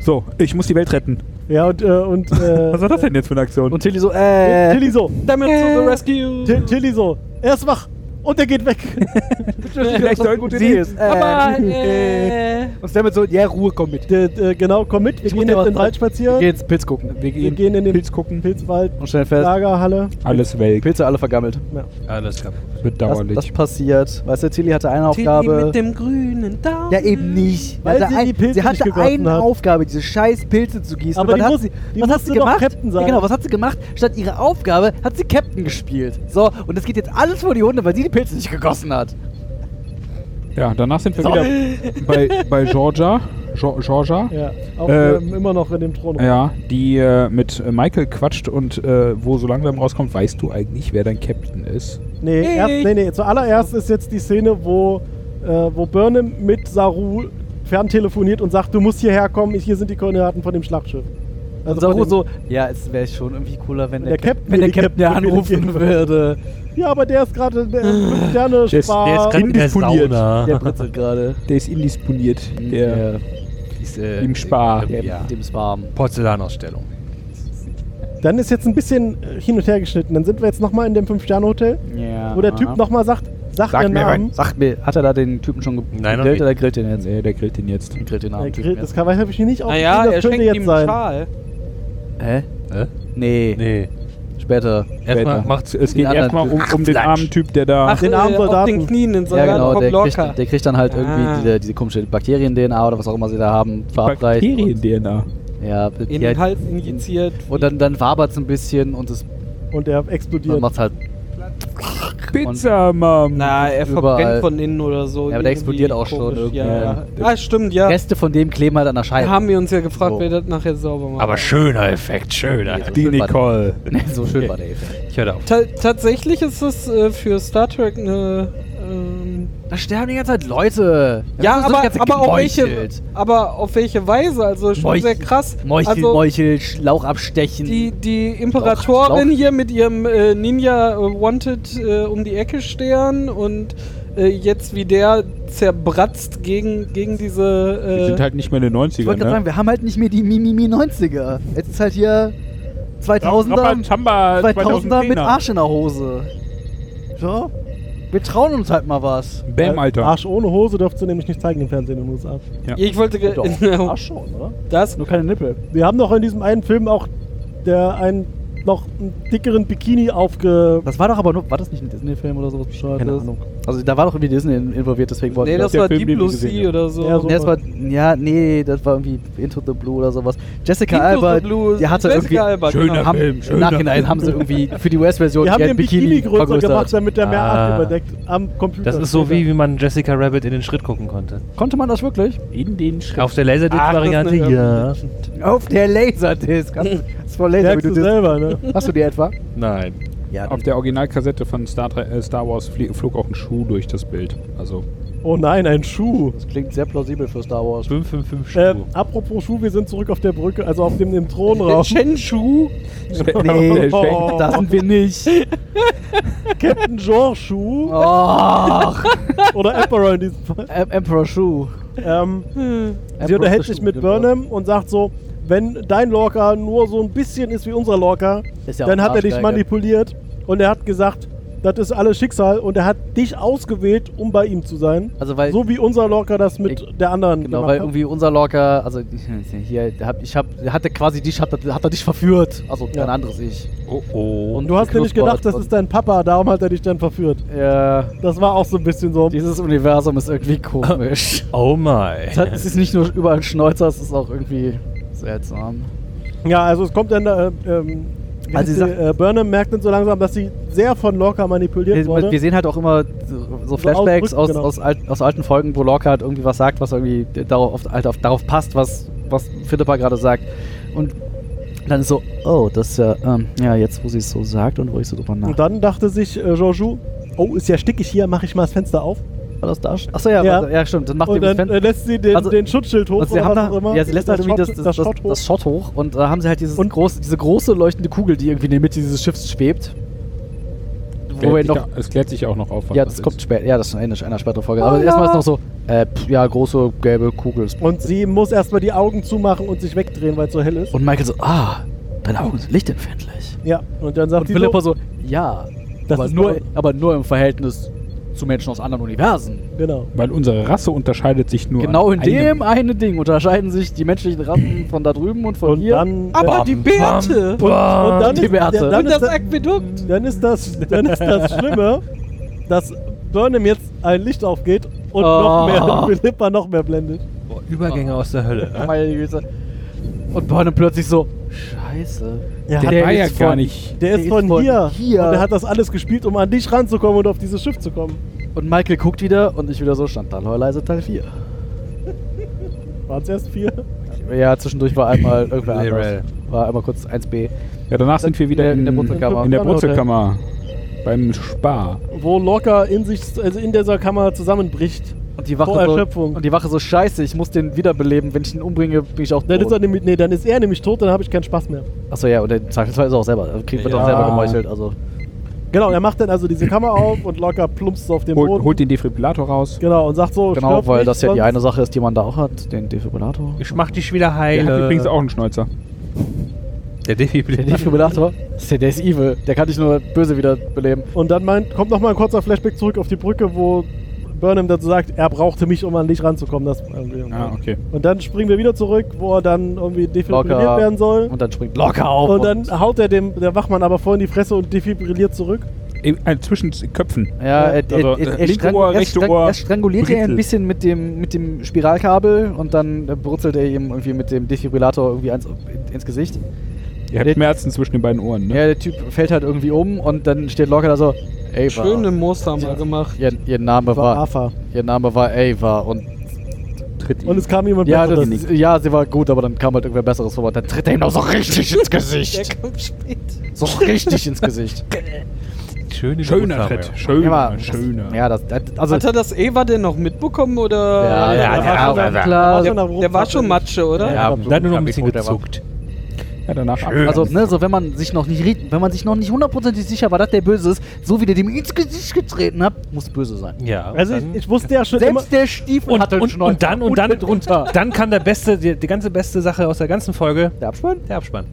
so, ich muss die Welt retten. ja, und, äh, und äh, Was war das denn jetzt für eine Aktion? Und Tilly so, äh, Tilly so, Damit to the rescue. Till- Tilly so, er ist wach und er geht weg. Vielleicht eine gute sie Idee. ist, äh, Aber, äh, und damit so, ja, Ruhe, komm mit. Äh, genau, komm mit, wir Ich gehen jetzt was in den Wald Wir spazieren. gehen jetzt Pilz gucken. Wir Wir gehen gehen in den Pilz gucken. Pilzwald, Und stellen fest, Lagerhalle. Alles welk. Pilze alle vergammelt. Alles kaputt. Das, Bedauerlich. das passiert. Weißt du, Tilly hatte eine Tilly Aufgabe. mit dem grünen Daumen. Ja, eben nicht. Weil sie ein, die Pilze sie hatte eine hat. Aufgabe, diese scheiß Pilze zu gießen. Aber dann muss- hat sie, die was hat sie gemacht? Captain sein. Ja, genau, was hat sie gemacht? Statt ihrer Aufgabe hat sie Captain gespielt. So, und das geht jetzt alles vor die Hunde, weil sie die Pilze nicht gegossen hat. ja, danach sind wir So. wieder bei, bei Georgia. Jo Georgia. Ja, auch Äh, ähm, immer noch in dem Thron. Ja, die äh, mit Michael quatscht und äh, wo so langsam rauskommt, weißt du eigentlich, wer dein Captain ist? Nee, Nee. erst, nee, nee, zuallererst ist jetzt die Szene, wo, äh, wo Burnham mit Saru ferntelefoniert und sagt, du musst hierher kommen, ich, hier sind die Koordinaten von dem Schlachtschiff. Von Saru so, ja, es wäre schon irgendwie cooler, wenn Der der, Captain wenn der Captain Captain anrufen würde. Ja, aber der ist gerade der fünf Sterne Der ist- der ist Spar. grad in der. Der britzelt gerade. Der ist indisponiert. Der Ist, äh, im Spar. Der, Ja. Dem Spam. Porzellanausstellung. Dann ist jetzt ein bisschen äh, hin und her geschnitten. Dann sind wir jetzt nochmal in dem Fünf-Sterne-Hotel, Ja. wo der Typ nochmal sagt, sag, Sag mir, Namen. Sagt mir, hat er da den Typen schon ge Nein, gegrillt oder grillt den jetzt? Nee, der grillt ihn jetzt. Grillt den Der Namen. Grill, das kann, weiß ich nicht auf. Naja, das er könnte jetzt ihm sein. Schal. Hä? Hä? Nee, Nee. Später. Erstmal macht's. Es geht erstmal um, um den armen Typ, der da. Ach, den äh, armen auf Soldaten. den Knien, den Ja, Soldaten genau, der kriegt, der kriegt dann halt irgendwie Ah. diese, diese komische Bakterien-DNA oder was auch immer sie da haben, verabreicht. Bakterien-DNA. Ja, in die den halt- Hals injiziert. Und dann, dann wabert es ein bisschen und es Und er dann explodiert. macht's halt. Pizza, Mom. Na, er Überall. verbrennt von innen oder so. Ja, aber der explodiert auch schon irgendwie. Ja, ja. Ah, stimmt, ja. Reste von dem kleben halt an der Da Scheibe. haben wir uns ja gefragt, So. wer das nachher sauber macht. Aber schöner Effekt, schöner. Nee, Die so Nicole. so schön war der Effekt. Ich höre auf. Ta tatsächlich ist es äh, für Star Trek eine. Ähm, Da sterben die ganze Zeit Leute. Da ja, aber, aber, auf welche, aber auf welche Weise? Also schon Meuchel- sehr krass. Meuchel, also, Meuchel, Schlauch abstechen. Die, die Imperatorin Schlauch. hier mit ihrem äh, Ninja äh, Wanted äh, um die Ecke stern und äh, jetzt wie der zerbratzt gegen, gegen diese. Die Äh, sind halt nicht mehr in den 90ern, ich wollte gerade ne? sagen, wir haben halt nicht mehr die Mimimi 90er. Jetzt ist halt hier 2000er, Chamba 2000er mit 2010er. Arsch in der Hose. So. Wir trauen uns halt mal was. Bam, Alter. Arsch ohne Hose dürft ihr nämlich nicht zeigen im Fernsehen in den USA. ich wollte Doch. Arsch schon, oder? das. Nur keine Nippel. Wir haben doch in diesem einen Film auch der einen noch einen dickeren Bikini aufge. Das war doch aber nur, war das nicht ein Disney-Film oder sowas bescheuertes? Keine Ahnung. Also da war doch irgendwie Disney in- involviert, deswegen wollte Nee, ich das der war Film, Deep Blue gesehen Sea oder so. Ja, so- Nee, das war, ja, nee, das war irgendwie Into the Blue oder sowas. Jessica Deep Alba, the Blue, die hatte Jessica irgendwie, Alba, Schöner genau. haben, Film, im schöner Nachhinein haben sie irgendwie für die US-Version Wir haben den Bikini, größer vergrößert. gemacht, damit der mehr Ah. Überdeckt am Computer. Das ist so wie, wie man Jessica Rabbit in den Schritt gucken konnte. Konnte man das wirklich? In den Schritt. Auf der das Laserdisc-Variante, ja. Auf der Laserdisc. Hast du- Das ist voll Laser, du das. selber, ne? Hast du die etwa? Nein. Ja, Auf der Originalkassette von Star, äh, Star Wars flog auch ein Schuh durch das Bild. Also, Oh nein, ein Schuh. das klingt sehr plausibel für Star Wars. 555 Äh, Schuh. apropos Schuh, wir sind zurück auf der Brücke, also auf dem Der Thronraum. Chen-Shu. Nee, Oh. da sind wir nicht. Captain George Schuh Och, oder Emperor in diesem Fall. Em- Emperor Shoe. Ähm, sie Emperor unterhält Schuh, sich mit genau. Burnham und sagt so, wenn dein Lorca nur so ein bisschen ist wie unser Lorca, ja dann hat er dich manipuliert und er hat gesagt, das ist alles Schicksal und er hat dich ausgewählt, um bei ihm zu sein. Also weil so wie unser Lorca das mit Ich- der anderen Genau, gemacht weil hat. irgendwie unser Lorca, also hier, ich hab, hatte quasi dich, hat, er- hat er dich verführt. Also Ja. ein anderes Ich. Oh oh. Und du hast dir nicht gedacht, das ist dein Papa, darum hat er dich dann verführt. Ja, Das war auch so ein bisschen so. dieses Universum ist irgendwie komisch. oh my. es, hat, es ist nicht nur überall Schnäuzer, es ist auch irgendwie seltsam. Ja, also es kommt dann, äh, ähm, wie Also sie sie, äh, Burnham merkt dann so langsam, dass sie sehr von Lorca manipuliert Wir, wurde. wir sehen halt auch immer so, so Flashbacks aus, genau. aus, alt, aus alten Folgen, wo Lorca halt irgendwie was sagt, was irgendwie darauf, halt auf, darauf passt, was, was Philippa gerade sagt. Und dann ist so, oh, das ist ja, ähm, ja, jetzt wo sie es so sagt und wo ich so drüber nach. Und dann dachte sich äh, Jean-Jou, oh, ist ja stickig hier, mache ich mal das Fenster auf. War das da? Achso, ja, Ja. ja. stimmt. Dann macht Und das dann Fenster. äh, lässt sie den, Also- den Schutzschild hoch Also sie oder haben was da, ja, sie lässt halt irgendwie das, Schott- das, das, Schott hoch. das Schott hoch und da haben sie halt dieses Und- große, diese große leuchtende Kugel, die irgendwie in der Mitte dieses Schiffs schwebt. Wo wir Klärt sich noch, auch- Es klärt sich auch noch auf, was ja, das das kommt später, ja, das ist eine, eine spätere Folge. Oh Aber ja. erstmal ist noch so, äh, pff, ja, große gelbe Kugel. Und sie muss erstmal die Augen zumachen und sich wegdrehen, weil es so hell ist. Und Michael so, ah, deine Augen sind lichtempfindlich. ja, und dann sagt Und die Philippa so, ja, Das aber nur- aber nur im Verhältnis zu Menschen aus anderen Universen. genau. Weil unsere Rasse unterscheidet sich nur genau in dem einen Ding unterscheiden sich die menschlichen Rassen von da drüben und von Und hier. dann, Aber äh, die Bärte! und, und dann, die ist, Bärte. ja, dann, und ist das Aquädukt! dann ist das, dann ist das Schlimme, dass Burnham jetzt ein Licht aufgeht und noch Oh. mehr, Philippa noch mehr blendet. Boah, Übergänge aus der Hölle. Ne? Meine Güte. Und Burnham plötzlich so, scheiße. Ja, Der, Der war ja ist gar von- nicht. der ist der von, ist von hier. hier. Und der hat das alles gespielt, um an dich ranzukommen und auf dieses Schiff zu kommen. Und Michael guckt wieder und ich wieder so, stand da leise Teil 4. Waren es erst vier? Ja, zwischendurch war einmal irgendwer anders. War einmal kurz 1b. Ja, danach sind wir wieder in in, der Brutzelkammer. in der. Brutzelkammer. Beim Spar. Wo Locker in sich, also in dieser Kammer zusammenbricht. Und die Wache Vor so, Erschöpfung. und die Wache so scheiße, ich muss den wiederbeleben, wenn ich ihn umbringe, bin ich auch Dann ist, er tot. nämlich, nee, dann ist er nämlich tot, dann habe ich keinen Spaß mehr. Achso, ja, und der Zweifelsfall ist auch selber. Kriegt wird Ja. auch selber gemeuchelt, also. Genau, er macht dann also diese Kammer auf und Locker plumpst auf den Holt, Boden. holt den Defibrillator raus. Genau, und sagt so, Genau, weil das ja die eine Sache ist, die man da auch hat, den Defibrillator. Ich mach dich wieder Der heile. hat übrigens auch einen Schnäuzer. Der Der Defibrillator. Defibrillator? Das ist der, der ist evil. Der kann dich nur böse wiederbeleben. Und dann meint, kommt nochmal ein kurzer Flashback zurück auf die Brücke, wo Burnham dazu sagt, er brauchte mich, um an dich ranzukommen. Das irgendwie. Ah, okay. Und dann springen wir wieder zurück, wo er dann irgendwie defibrilliert Locker. werden soll. Und dann springt locker auf. Und dann haut er dem der Wachmann aber voll in die Fresse und defibrilliert zurück. Äh, zwischen Köpfen. Ja, er, Also, er, linke Ohr, rechte Ohr, er stranguliert er ein bisschen mit dem, mit dem Spiralkabel und dann äh, brutzelt er ihm irgendwie mit dem Defibrillator irgendwie ins, ins Gesicht. Ihr habt Der- Schmerzen zwischen den beiden Ohren, ne? Ja, der Typ fällt halt irgendwie um und dann steht locker da so, Ava. Schöne Muster mal gemacht. Ihr, ihr Name War war, AFA. ihr Name war Ava und Tritt ihn. Und es kam jemand ja, das, Besseres. ja, sie war gut, aber dann kam halt irgendwer Besseres vor und dann tritt er ihm noch so richtig ins Der Gesicht. kommt spät. So richtig ins Gesicht. Schöne schöner Tritt. ja. Schöner, Ja, das- schöner. Ja, das, das also Hat er das Eva denn noch mitbekommen oder? Ja, ja, der ja, aber- der klar. war Der, der war schon Matsche, oder? Ja, Ja, da hat nur noch ein bisschen der gezuckt. Ja, danach ab. Also, ne, so wenn man sich noch nicht wenn man sich noch nicht hundertprozentig sicher war, dass der böse ist, so wie der dem ins Gesicht getreten hat, muss böse sein. Ja. Also ich, ich wusste ja schon immer, Selbst der Stiefel und, hatte einen und, Schnäuzer. und dann und dann drunter. dann kam der beste, die, die ganze beste Sache aus der ganzen Folge, der Abspann? der Abspann.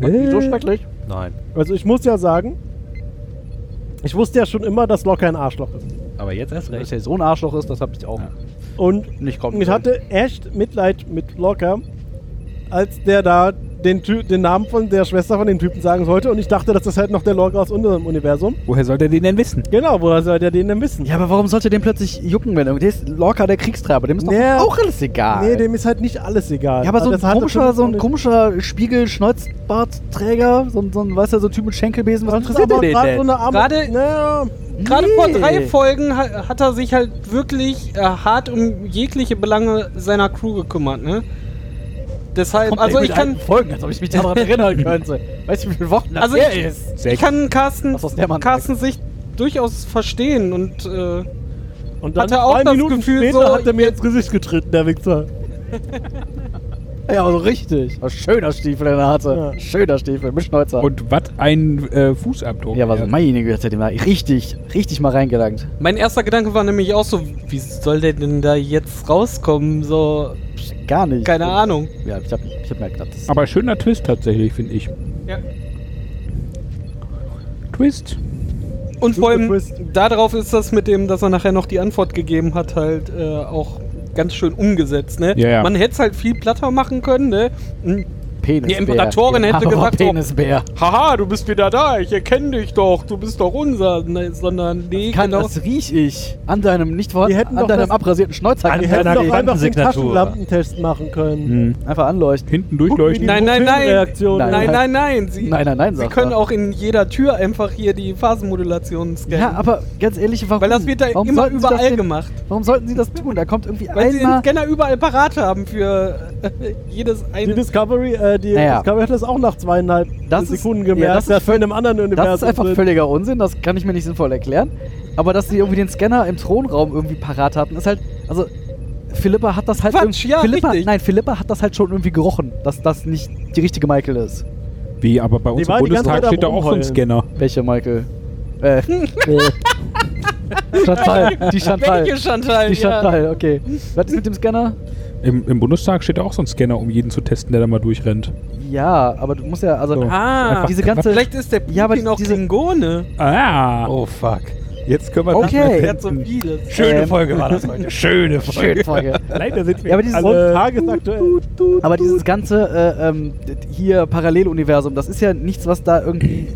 Nicht so schrecklich. Nein. also ich muss ja sagen, ich wusste ja schon immer, dass Locker ein Arschloch ist. Aber jetzt erst Dass recht. er so ein Arschloch ist, das hab ich auch Ja. Und nicht kommen ich hatte echt Mitleid mit Locker, als der da den, Ty den Namen von der Schwester von dem Typen sagen sollte. Und ich dachte, das ist halt noch der Locker aus unserem Universum. Woher soll der den denn wissen? Genau, woher soll der den denn wissen? Ja, aber warum sollte dem plötzlich jucken, wenn der ist locker der Kriegstreiber, dem ist doch Nee. auch alles egal. Nee, dem ist halt nicht alles egal. ja, aber so ein das hat er komischer, so ein komischer Spiegel-Schneuzbartträger, so ein, so ein, weißt du, so ein Typ mit Schenkelbesen, was Das ist interessiert aber den gerade denn? so eine arme... Gerade- naja, Gerade vor Nee. drei Folgen ha hat er sich halt wirklich äh, hart um jegliche Belange seiner Crew gekümmert, ne? Deshalb, Kommt also ich kann, Folgen, als ob ich mich daran erinnern könnte. Weißt du, wie viele Wochen das also her ich, ist? ich kann Carsten, Carstens Sicht durchaus verstehen und äh, und dann Hat er auch zwei das Minuten Gefühl, später so, hat er mir ins Gesicht getreten, der Wichser. Ja, so richtig. Was schöner Stiefel, den er hatte. Ja. Schöner Stiefel, mit Schnäuzer. Und was ein äh, Fußabdruck. ja, was meine Güte, dem war richtig, richtig mal reingelangt. mein erster Gedanke war nämlich auch so, wie soll der denn da jetzt rauskommen? So, Gar nicht. keine Ahnung. Ja, ich hab, ich hab mir gedacht, das Aber schöner Twist tatsächlich, finde ich. Ja. Twist. Und vor Super allem Twist. darauf ist das mit dem, dass er nachher noch die Antwort gegeben hat, halt äh, auch ganz schön umgesetzt, ne? Ja, ja. Man hätte es halt viel platter machen können, ne? Penisbär. Die Imperatorin hätte aber gesagt Penisbär. Haha, du bist wieder da, ich erkenne dich doch, du bist doch unser. Ne, sondern, nee, Kann, genau. das riech ich. An deinem nicht Die vorhanden, hätten an deinem das- abrasierten Schnäuzer. An Die hätten doch einfach den. Taschenlampentest machen können. Hm. Einfach anleuchten. Hinten durchleuchten. die Nein, nein, nein. Nein, Nein, nein, nein. Sie, Nein, nein, nein, Sie können auch in jeder Tür einfach hier die Phasenmodulation scannen. Ja, aber ganz ehrlich, warum? weil das wird da warum immer sollten Sie das überall denn- gemacht. Warum sollten sie das tun? Da kommt irgendwie Weil sie den einmal... Scanner überall parat haben für Jedes Die eine. Discovery, äh, die Naja. Discovery hat das auch nach zweieinhalb Das ist- Sekunden ja, gemerkt, das ist in einem anderen Universum Das ist einfach sind. völliger Unsinn, das kann ich mir nicht sinnvoll erklären. Aber dass sie irgendwie den Scanner im Thronraum irgendwie parat hatten, ist halt. Also, Philippa hat das halt. Quatsch, ja, Philippa, richtig. Nein, Philippa hat das halt schon irgendwie gerochen, dass das nicht die richtige Michael ist. Wie, aber bei uns im Bundestag steht da auch so ein. Scanner. Welche Michael? Äh. Chantal, die Chantal. Welche Chantal? Die Chantal, okay. Was ist mit dem Scanner? Im, Im Bundestag steht da auch so ein Scanner, um jeden zu testen, der da mal durchrennt. Ja, aber du musst ja, also So. Ja. Ah, diese ganze. vielleicht ist der Putin Ja, aber auch diese- Klingone. Ah! Oh fuck. Jetzt können wir Okay. Hat so vieles. Schöne Ähm. Folge war das heute. Schöne Folge. Schöne Folge. Leider sind wir Ja, aber dieses- Äh, tagesaktuell. Aber dieses ganze äh, ähm, hier Paralleluniversum, das ist ja nichts, was da irgendwie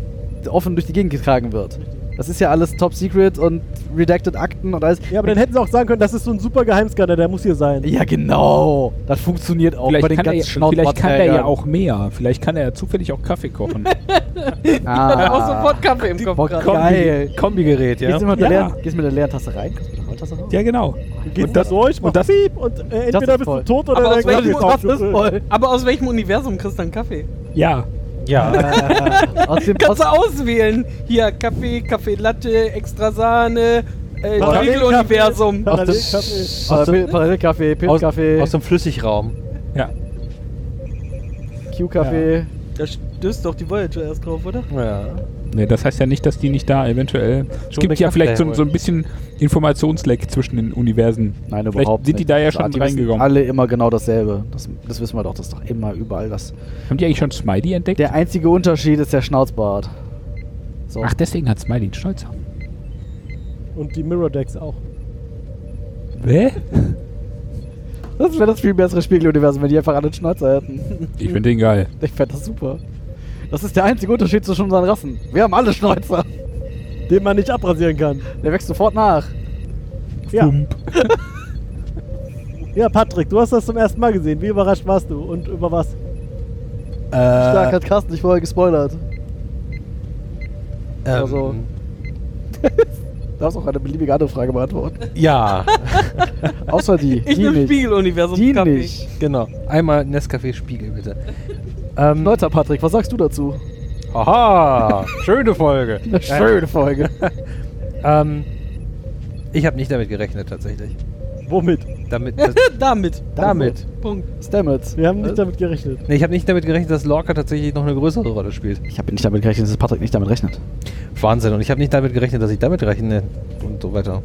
offen durch die Gegend getragen wird. Das ist ja alles Top Secret und Redacted Akten und alles. Ja, aber dann hätten sie auch sagen können, das ist so ein super Geheimscanner, der muss hier sein. Ja, genau. Das funktioniert auch bei Vielleicht den kann, er, ganzen ja- vielleicht kann er ja auch mehr. Vielleicht kann er ja zufällig auch Kaffee kochen. Hat auch Ah. sofort Kaffee im Kopf Boah, gerade. geil. Kombigerät, ja? Gehst du mit der Ja. leeren- gehst mit der leeren Tasse rein? Kannst du mit der Volltasse raus? ja, genau. Gehst Und da das- durch, und das Piep und äh, entweder ist bist voll. du tot oder Aber aus welchem. Aber aus welchem Universum kriegst du dann Kaffee? Ja. Ja. Äh, aus dem, Kannst du auswählen. Hier, Kaffee, Kaffee Latte, extra Sahne, äh, Parallelkaffee. Universum. Parallelkaffee. Parallel- Parallelkaffee, aus, Pilzkaffee, aus dem Flüssigraum. Ja. Q-Kaffee. Da stößt doch die Voyager erst drauf, oder? Ja. Nee, das heißt ja nicht, dass die nicht da eventuell. Es gibt ja vielleicht so, so ein bisschen Informationsleck zwischen den Universen. Nein, Vielleicht überhaupt sind die nicht. da ja Das- schon die reingegangen. alle immer genau dasselbe. Das, das wissen wir doch. Das ist doch immer überall das. Haben die eigentlich schon Smiley entdeckt? Der einzige Unterschied ist der Schnauzbart. So. Ach, deswegen hat Smiley einen Schnäuzer. Und die Mirror Decks auch. Hä? Das wäre das viel bessere Spiegeluniversum, wenn die einfach alle einen Schnäuzer hätten. Ich finde den geil. Ich fände das super. Das ist der einzige Unterschied zwischen unseren Rassen. Wir haben alle Schnäuzer. Den man nicht abrasieren kann. Der wächst sofort nach. Ja. ja, Patrick, du hast das zum ersten Mal gesehen. Wie überrascht warst du? Und über was? Stark Äh, hat Carsten dich vorher gespoilert. ähm, also- Du darfst auch eine beliebige andere Frage beantworten. Ja, Außer die. Ich die nehme nicht. Spiegeluniversum Die Kaffee. nicht. genau. Einmal Nescafé Spiegel, bitte. Ähm, Neuter Patrick, was sagst du dazu? Aha, schöne Folge. Schöne Folge. Ähm, ich habe nicht damit gerechnet, tatsächlich. Womit? Damit, Damit. damit. Punkt. Stamets. Wir haben nicht damit gerechnet. Nee, ich habe nicht damit gerechnet, dass Lorca tatsächlich noch eine größere Rolle spielt. Ich habe nicht damit gerechnet, dass Patrick nicht damit rechnet. Wahnsinn. Und ich habe nicht damit gerechnet, dass ich damit rechne. Und so weiter.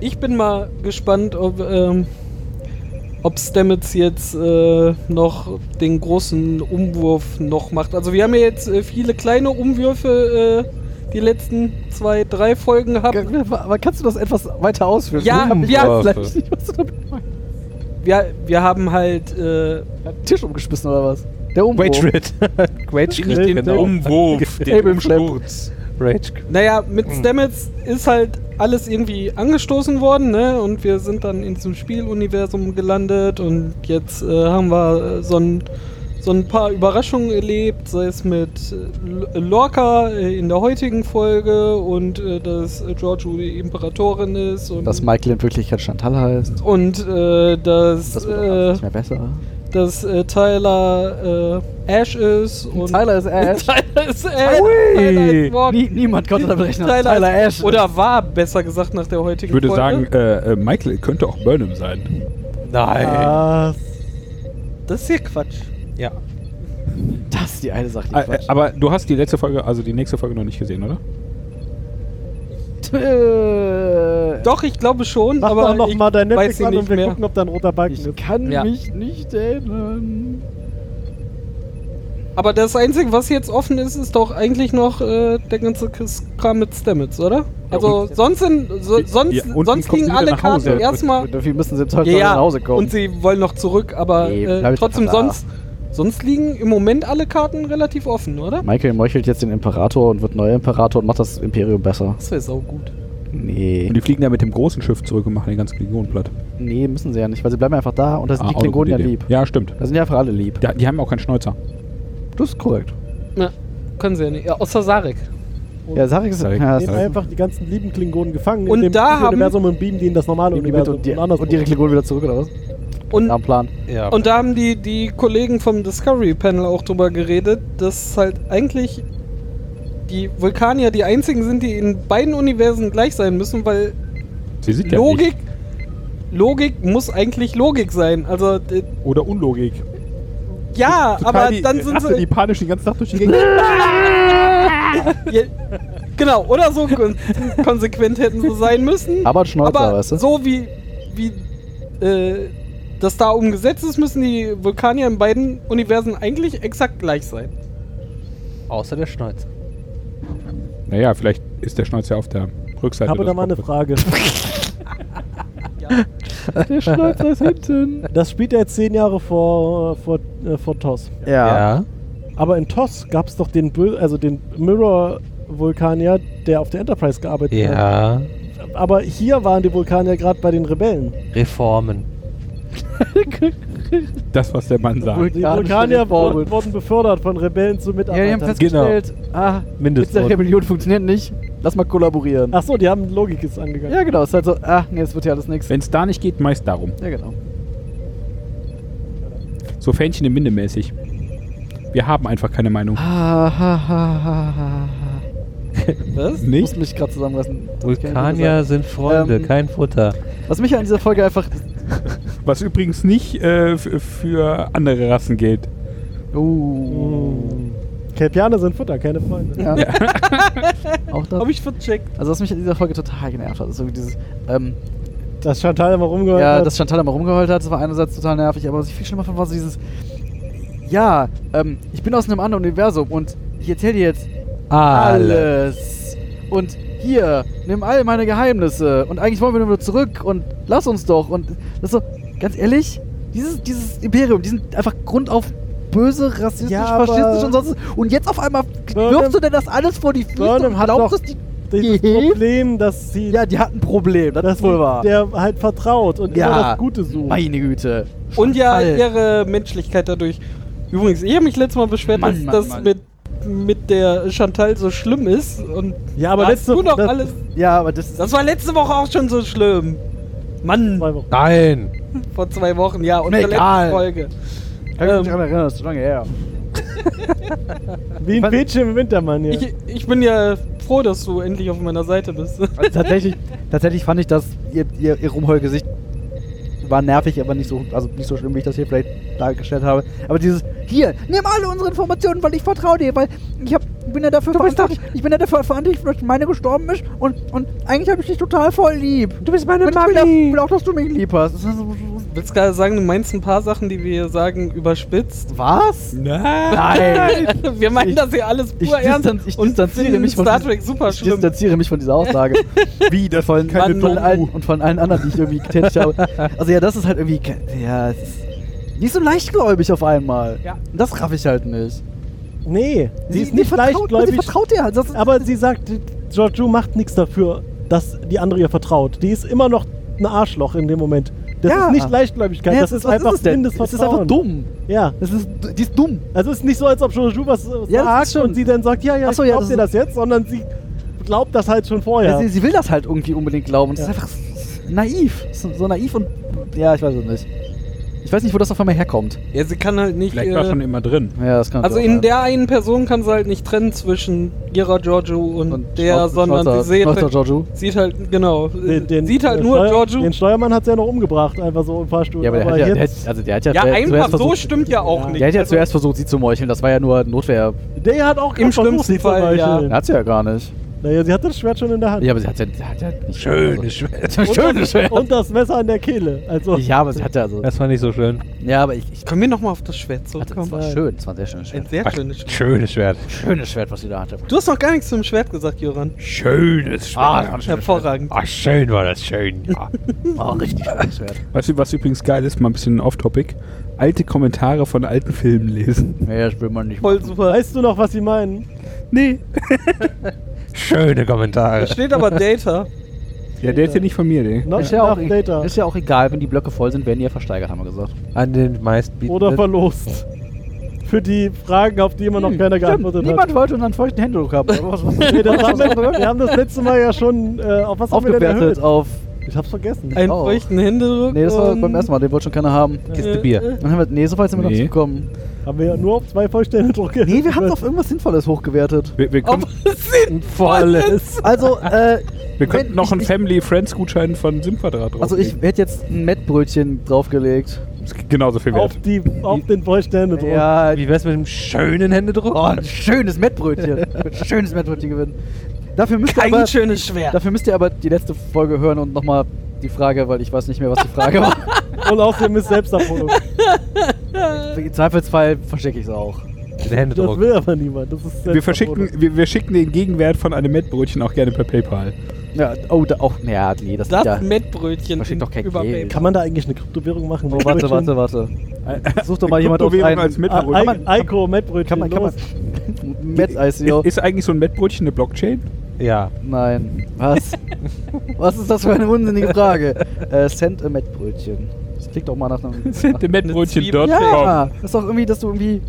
Ich bin mal gespannt, ob, ähm, ob Stamets jetzt äh, noch den großen Umwurf noch macht. Also wir haben ja jetzt äh, viele kleine Umwürfe äh, die letzten zwei, drei Folgen gehabt. Aber kannst du das etwas weiter ausführen? Ja, wir- vielleicht nicht, was du damit meinst. Wir, wir haben halt äh, Hat den Tisch umgeschmissen oder was? Der. Rage Rit. Rage Nicht den genau. Umwurf. Im Schlepp. Rage. Naja, mit Stamets ist halt alles irgendwie angestoßen worden, ne? Und wir sind dann in diesem Spieluniversum gelandet und jetzt äh, haben wir äh, so ein, so ein paar Überraschungen erlebt, sei es mit äh, Lorca äh, in der heutigen Folge und dass Giorgio die Imperatorin ist und, Dass Michael in Wirklichkeit Chantal heißt. und dass, Das wird äh, nicht mehr besser. Dass äh, Tyler äh, Ash ist und Tyler ist Ash. Tyler ist Ash. Tyler ist. Nie, niemand konnte damit rechnen. Tyler, Tyler ist- Ash. Oder war besser gesagt nach der heutigen Ich würde Folge. sagen, äh, äh, Michael könnte auch Burnham sein. Nein. Ah, das ist hier Quatsch. Ja. das ist die eine Sache, die Äh, Quatsch. aber du hast die letzte Folge, also die nächste Folge noch nicht gesehen, oder? Äh, Doch, ich glaube schon, mach aber doch noch ich mal dein Netflix an und wir mehr. gucken, ob da ein roter Balken Ich ist. kann Ja. mich nicht erinnern. Aber das Einzige, was jetzt offen ist, ist doch eigentlich noch äh, der ganze Kram mit Stamets, oder? Also sonst, sind, so, sonst, Ja, und sonst liegen alle nach Hause. Karten erstmal. Dafür müssen sie heute Ja, ja, nach Hause kommen. und sie wollen noch zurück, aber Nee, äh, ich trotzdem sonst, sonst liegen im Moment alle Karten relativ offen, oder? Michael meuchelt jetzt den Imperator und wird neuer Imperator und macht das Imperium besser. Das wäre saugut. Nee. Und die fliegen ja mit dem großen Schiff zurück und machen den ganzen Klingonen platt. Nee, müssen sie ja nicht, weil sie bleiben einfach da und da sind Ah, die eine Klingonen ja lieb. Ja, stimmt. Da sind die einfach alle lieb. Ja, die haben auch keinen Schnäuzer. Das ist korrekt. Ja, können sie ja nicht. Ja, außer Sarek. Ja, sag ich es. Sarek. Ja, Nehmen einfach die ganzen lieben Klingonen gefangen Und in dem da haben- Universum und beamen die in das normale Universum. und, die, andersrum. und ihre Klingonen wieder zurück, oder was? Und, Am Plan. Ja. und da haben die, die Kollegen vom Discovery Panel auch drüber geredet, dass halt eigentlich die Vulkanier die einzigen sind, die in beiden Universen gleich sein müssen, weil Sie sind ja Logik, Logik muss eigentlich Logik sein. Also äh. Oder Unlogik. ja, Total aber die, dann sind raste die sie panisch den ganzen Tag durch die Gegend. ja, genau oder so kon konsequent hätten sie sein müssen. Aber Schnäuzer, aber weißt du? so wie wie äh, das da umgesetzt ist, müssen die Vulkanier in beiden Universen eigentlich exakt gleich sein. Außer der Schnäuzer. Naja, vielleicht ist der Schnäuzer auf der Ich Rückseite. habe des da mal eine. Frage. Der Schnäuzer ist hinten. Das spielt ja jetzt zehn Jahre vor, vor, äh, vor TOS. Ja. Aber in TOS gab es doch den, also den Mirror-Vulkanier, der auf der Enterprise gearbeitet Ja. hat. Aber hier waren die Vulkanier gerade bei den Rebellen. Reformen. Das, was der Mann sagt. Die Vulkanier wurden, wurden befördert von Rebellen zu Ja, die haben Mitarbeitern. festgestellt, ah, mit der. Rebellion funktioniert nicht. Lass mal kollaborieren. Ach so, die haben Logik ist angegangen. Ja, genau. Ist halt so, ah, nee, das wird ja alles nichts. Wenn es da nicht geht, meist darum. Ja, genau. So Fähnchen im Winde mäßig. Wir haben einfach keine Meinung. Ha, ha, ha, ha, ha. Was? Ich muss Nicht? mich gerade zusammenreißen. Vulkanier sind Freunde, Ähm, kein Futter. Was mich an dieser Folge einfach. Was übrigens nicht äh, für andere Rassen gilt. Uh. Mm. Kelpianer sind Futter, keine Freunde. Ja. Auch das. Hab ich vercheckt. Also, was mich an dieser Folge total genervt hat, ist so dieses. Ähm, Dass Chantal immer rumgehört ja, hat. dass Chantal immer rumgeheult hat, das war einerseits total nervig, aber was ich viel schlimmer fand, war so dieses. Ja, ähm, ich bin aus einem anderen Universum und ich erzähle dir jetzt alles. Und hier, nimm all meine Geheimnisse. Und eigentlich wollen wir nur wieder zurück und lass uns doch. Und das ist so, ganz ehrlich, dieses, dieses Imperium, die sind einfach grundauf böse, rassistisch, Ja, faschistisch und sonst. Und jetzt auf einmal Burnham- wirfst du denn das alles vor die Füße Burnham und glaubst, dass die. Dieses Gehilft? Problem, dass sie, Ja, die hat ein Problem, das dass ist wohl sie wahr. der halt vertraut und Ja. immer das Gute sucht. Meine Güte. Und ja, ihre Menschlichkeit dadurch. Übrigens, ich habe mich letztes Mal beschwert, Mann, dass Mann, das Mann. mit mit der Chantal so schlimm ist und Ja, aber hast letzte du noch das- alles. Ja, aber das ist. Das war letzte Woche auch schon so schlimm. Mann. Nein! vor zwei Wochen, ja, und der letzten Folge. Kann ich mich Ähm, daran erinnern, das ist schon lange her. Wie ein Bildschirm im Wintermann hier. Ich, ich bin ja froh, dass du endlich auf meiner Seite bist. Also tatsächlich, tatsächlich fand ich das, ihr, ihr, ihr Rumheulgesicht war nervig, aber nicht so, also nicht so schlimm, wie ich das hier vielleicht dargestellt habe. Aber dieses, hier, nimm alle unsere Informationen, weil ich vertraue dir, weil ich hab, bin ja dafür verantwortlich, ich bin ja dafür verantwortlich, dass meine gestorben ist und, und eigentlich habe ich dich total voll lieb. Du bist meine und ich will, auch- dass du mich lieb hast. Das ist Willst gerade sagen, du meinst ein paar Sachen, die wir hier sagen, überspitzt? Was? Nein! wir meinen Ich- das hier alles Ich, pur ernst. distan ich und distanziere mich von Star Trek super ich schlimm. distanziere mich von dieser Aussage. Wie, das von, keine von, von, allen, und von allen anderen, die ich irgendwie getätigt habe. Also ja, das ist halt irgendwie, ja, es ist nicht so leichtgläubig auf einmal. Ja. Und das raff ich halt nicht. Nee, sie, ist nicht vertraut, leichtgläubig. Sie vertraut dir halt. Das Aber sie sagt, Giorgio macht nichts dafür, dass die andere ihr vertraut. Die ist immer noch ein Arschloch in dem Moment. Das Ja. ist nicht Leichtgläubigkeit, Ja, das was ist einfach denn? blindes Es ist einfach dumm. Ja. Es ist, die ist dumm. Also es ist nicht so, als ob Giorgio was Ja, das sagt ist und sie dann sagt, ja, ja, Ach so, ich ja, glaub das dir das jetzt, sondern sie glaubt das halt schon vorher. Ja, sie, sie will das halt irgendwie unbedingt glauben. Ja. ist einfach naiv. So, so naiv und. Ja, ich weiß es nicht. Ich weiß nicht, wo das auf einmal herkommt. Ja, sie kann halt nicht. Vielleicht war äh, schon immer drin. Ja, das kann also auch in sein. der einen Person kann sie halt nicht trennen zwischen ihrer Giorgio und, Und der, Schnauzer- sondern Schnauzer- sie sieht halt, Giorgio. sieht halt, genau, den, den, sieht halt nur Steuer- Giorgio. Den Steuermann hat sie ja noch umgebracht, einfach so im Fahrstuhl. Ja, aber der hat ja, der hat, also der hat ja, Ja, zuerst einfach so versucht, stimmt ja auch Ja. nicht. Der hat ja Also, zuerst versucht, sie zu meucheln. Das war ja nur Notwehr. der hat auch Im schlimmsten sie zu Fall, ja. meucheln. Der hat sie ja gar nicht. Naja, sie hat das Schwert schon in der Hand. Ja, aber sie hat ja, sie hat ja nicht. Schönes Schwert. und, Schönes das, Schwert. und das Messer an der Kehle. Also, Ja, aber sie hat ja so. Das war nicht so schön. Ja, aber ich. ich Können wir nochmal auf das Schwert das zurückkommen? war schön. Das war ein sehr schönes Ein Schwert. sehr Ach, schönes Schwert. Schönes Schwert. Schönes Schwert, was sie da hatte. Du hast noch gar nichts zum Schwert gesagt, Joran. Schönes Schwert. Ah, das ein schönes Hervorragend. Ach, schön war das schön. Ja. Oh, richtig schönes Schwert. Weißt du, was übrigens geil ist, mal ein bisschen off-topic? Alte Kommentare von alten Filmen lesen. Nee, das will man nicht. Voll super. weißt du noch, was sie meinen? Nee. Schöne Da Kommentare. steht aber Data. Ja, der ist ja nicht von mir, der. Not Ist ja, auch, enough data. ist ja auch egal, wenn die Blöcke voll sind, werden die ja versteigert, haben wir gesagt. An den meistbietenden. Oder verlost. Für die Fragen, auf die immer noch Hm, keiner stimmt. geantwortet Niemand hat. wollte unseren feuchten Händedruck haben. Aber was, was, Nee, das haben wir, wir haben das letzte Mal ja schon, äh, auf was haben wir denn aufgewertet auf Ich hab's vergessen. Einen feuchten Händedruck. Nee, das war beim ersten Mal, den wollte schon keiner haben. Kiste Bier. Dann haben wir, nee, so weit sind wir noch Nee. nicht gekommen. Haben wir ja nur auf zwei Vollstände drucke. Nee, wir haben es auf irgendwas Sinnvolles hochgewertet. Wir, wir, können, Volles. Also, äh, wir könnten noch ich- einen ich- Family Friends Gutschein von Simquadrat drauf. also ich hätte jetzt ein Mettbrötchen draufgelegt. genauso viel Auf, wert. die, auf den Vollstände druck. Ja, Wie wär's mit einem schönen Händedruck? oh, ein schönes Mettbrötchen. ein schönes Mettbrötchen gewinnen. Dafür müsst ihr Kein aber, schönes Schwert. dafür müsst ihr aber die letzte Folge hören und nochmal die Frage, weil ich weiß nicht mehr, was die Frage war. Und außerdem ist Selbsterfolg. Im Zweifelsfall verschicke ich es auch. Den Das Händedruck. will aber niemand. Das ist Wir verschicken, wir, wir schicken den Gegenwert von einem Mettbrötchen auch gerne per PayPal. Ja, oh, da auch, ja, nee, das, Das ist ja... Mettbrötchen Verschickt doch kein über. PayPal. Kann man da eigentlich eine Kryptowährung machen? Oh, warte, warte, warte. Such doch mal jemand auf Kryptowährung einen... als Mettbrötchen. Ah, Eiko, Mettbrötchen. Kann man, kann man... los. Met-ICO. Ist, eigentlich so ein Mettbrötchen eine Blockchain? Ja. Nein. Was? Was ist das für eine unsinnige Frage? Äh, send a Mettbrötchen. Das klingt doch mal nach einem... Mettbrötchen.com. ja, das ist doch irgendwie, dass du irgendwie...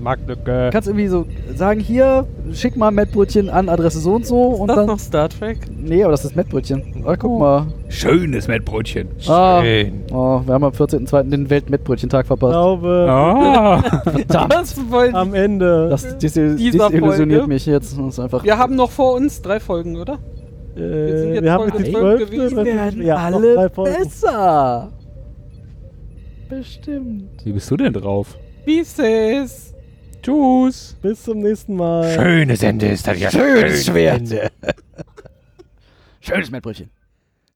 Marktlücke. Du kannst irgendwie so sagen, hier, schick mal Mettbrötchen an Adresse so und so und das dann... noch Star Trek? Nee, aber das ist Mettbrötchen. Ah, guck mal. Schönes Mettbrötchen. Ah, Schön. oh, wir haben am 14.02. den Weltmettbrötchentag Ich verpasst. glaube, Ah. Das wollen am Ende Das dis- Dieser disillusioniert Folge. mich jetzt. Das ist einfach... Wir haben noch vor uns drei Folgen, oder? äh, wir sind jetzt wir haben jetzt die 12 zwölfte. gewesen. ist- werden ja, alle besser. Bestimmt. Wie bist du denn drauf? Pieces. Tschüss. Bis zum nächsten Mal. Schönes Ende ist das ja. Schönes Schwert. Schönes Mettbrötchen.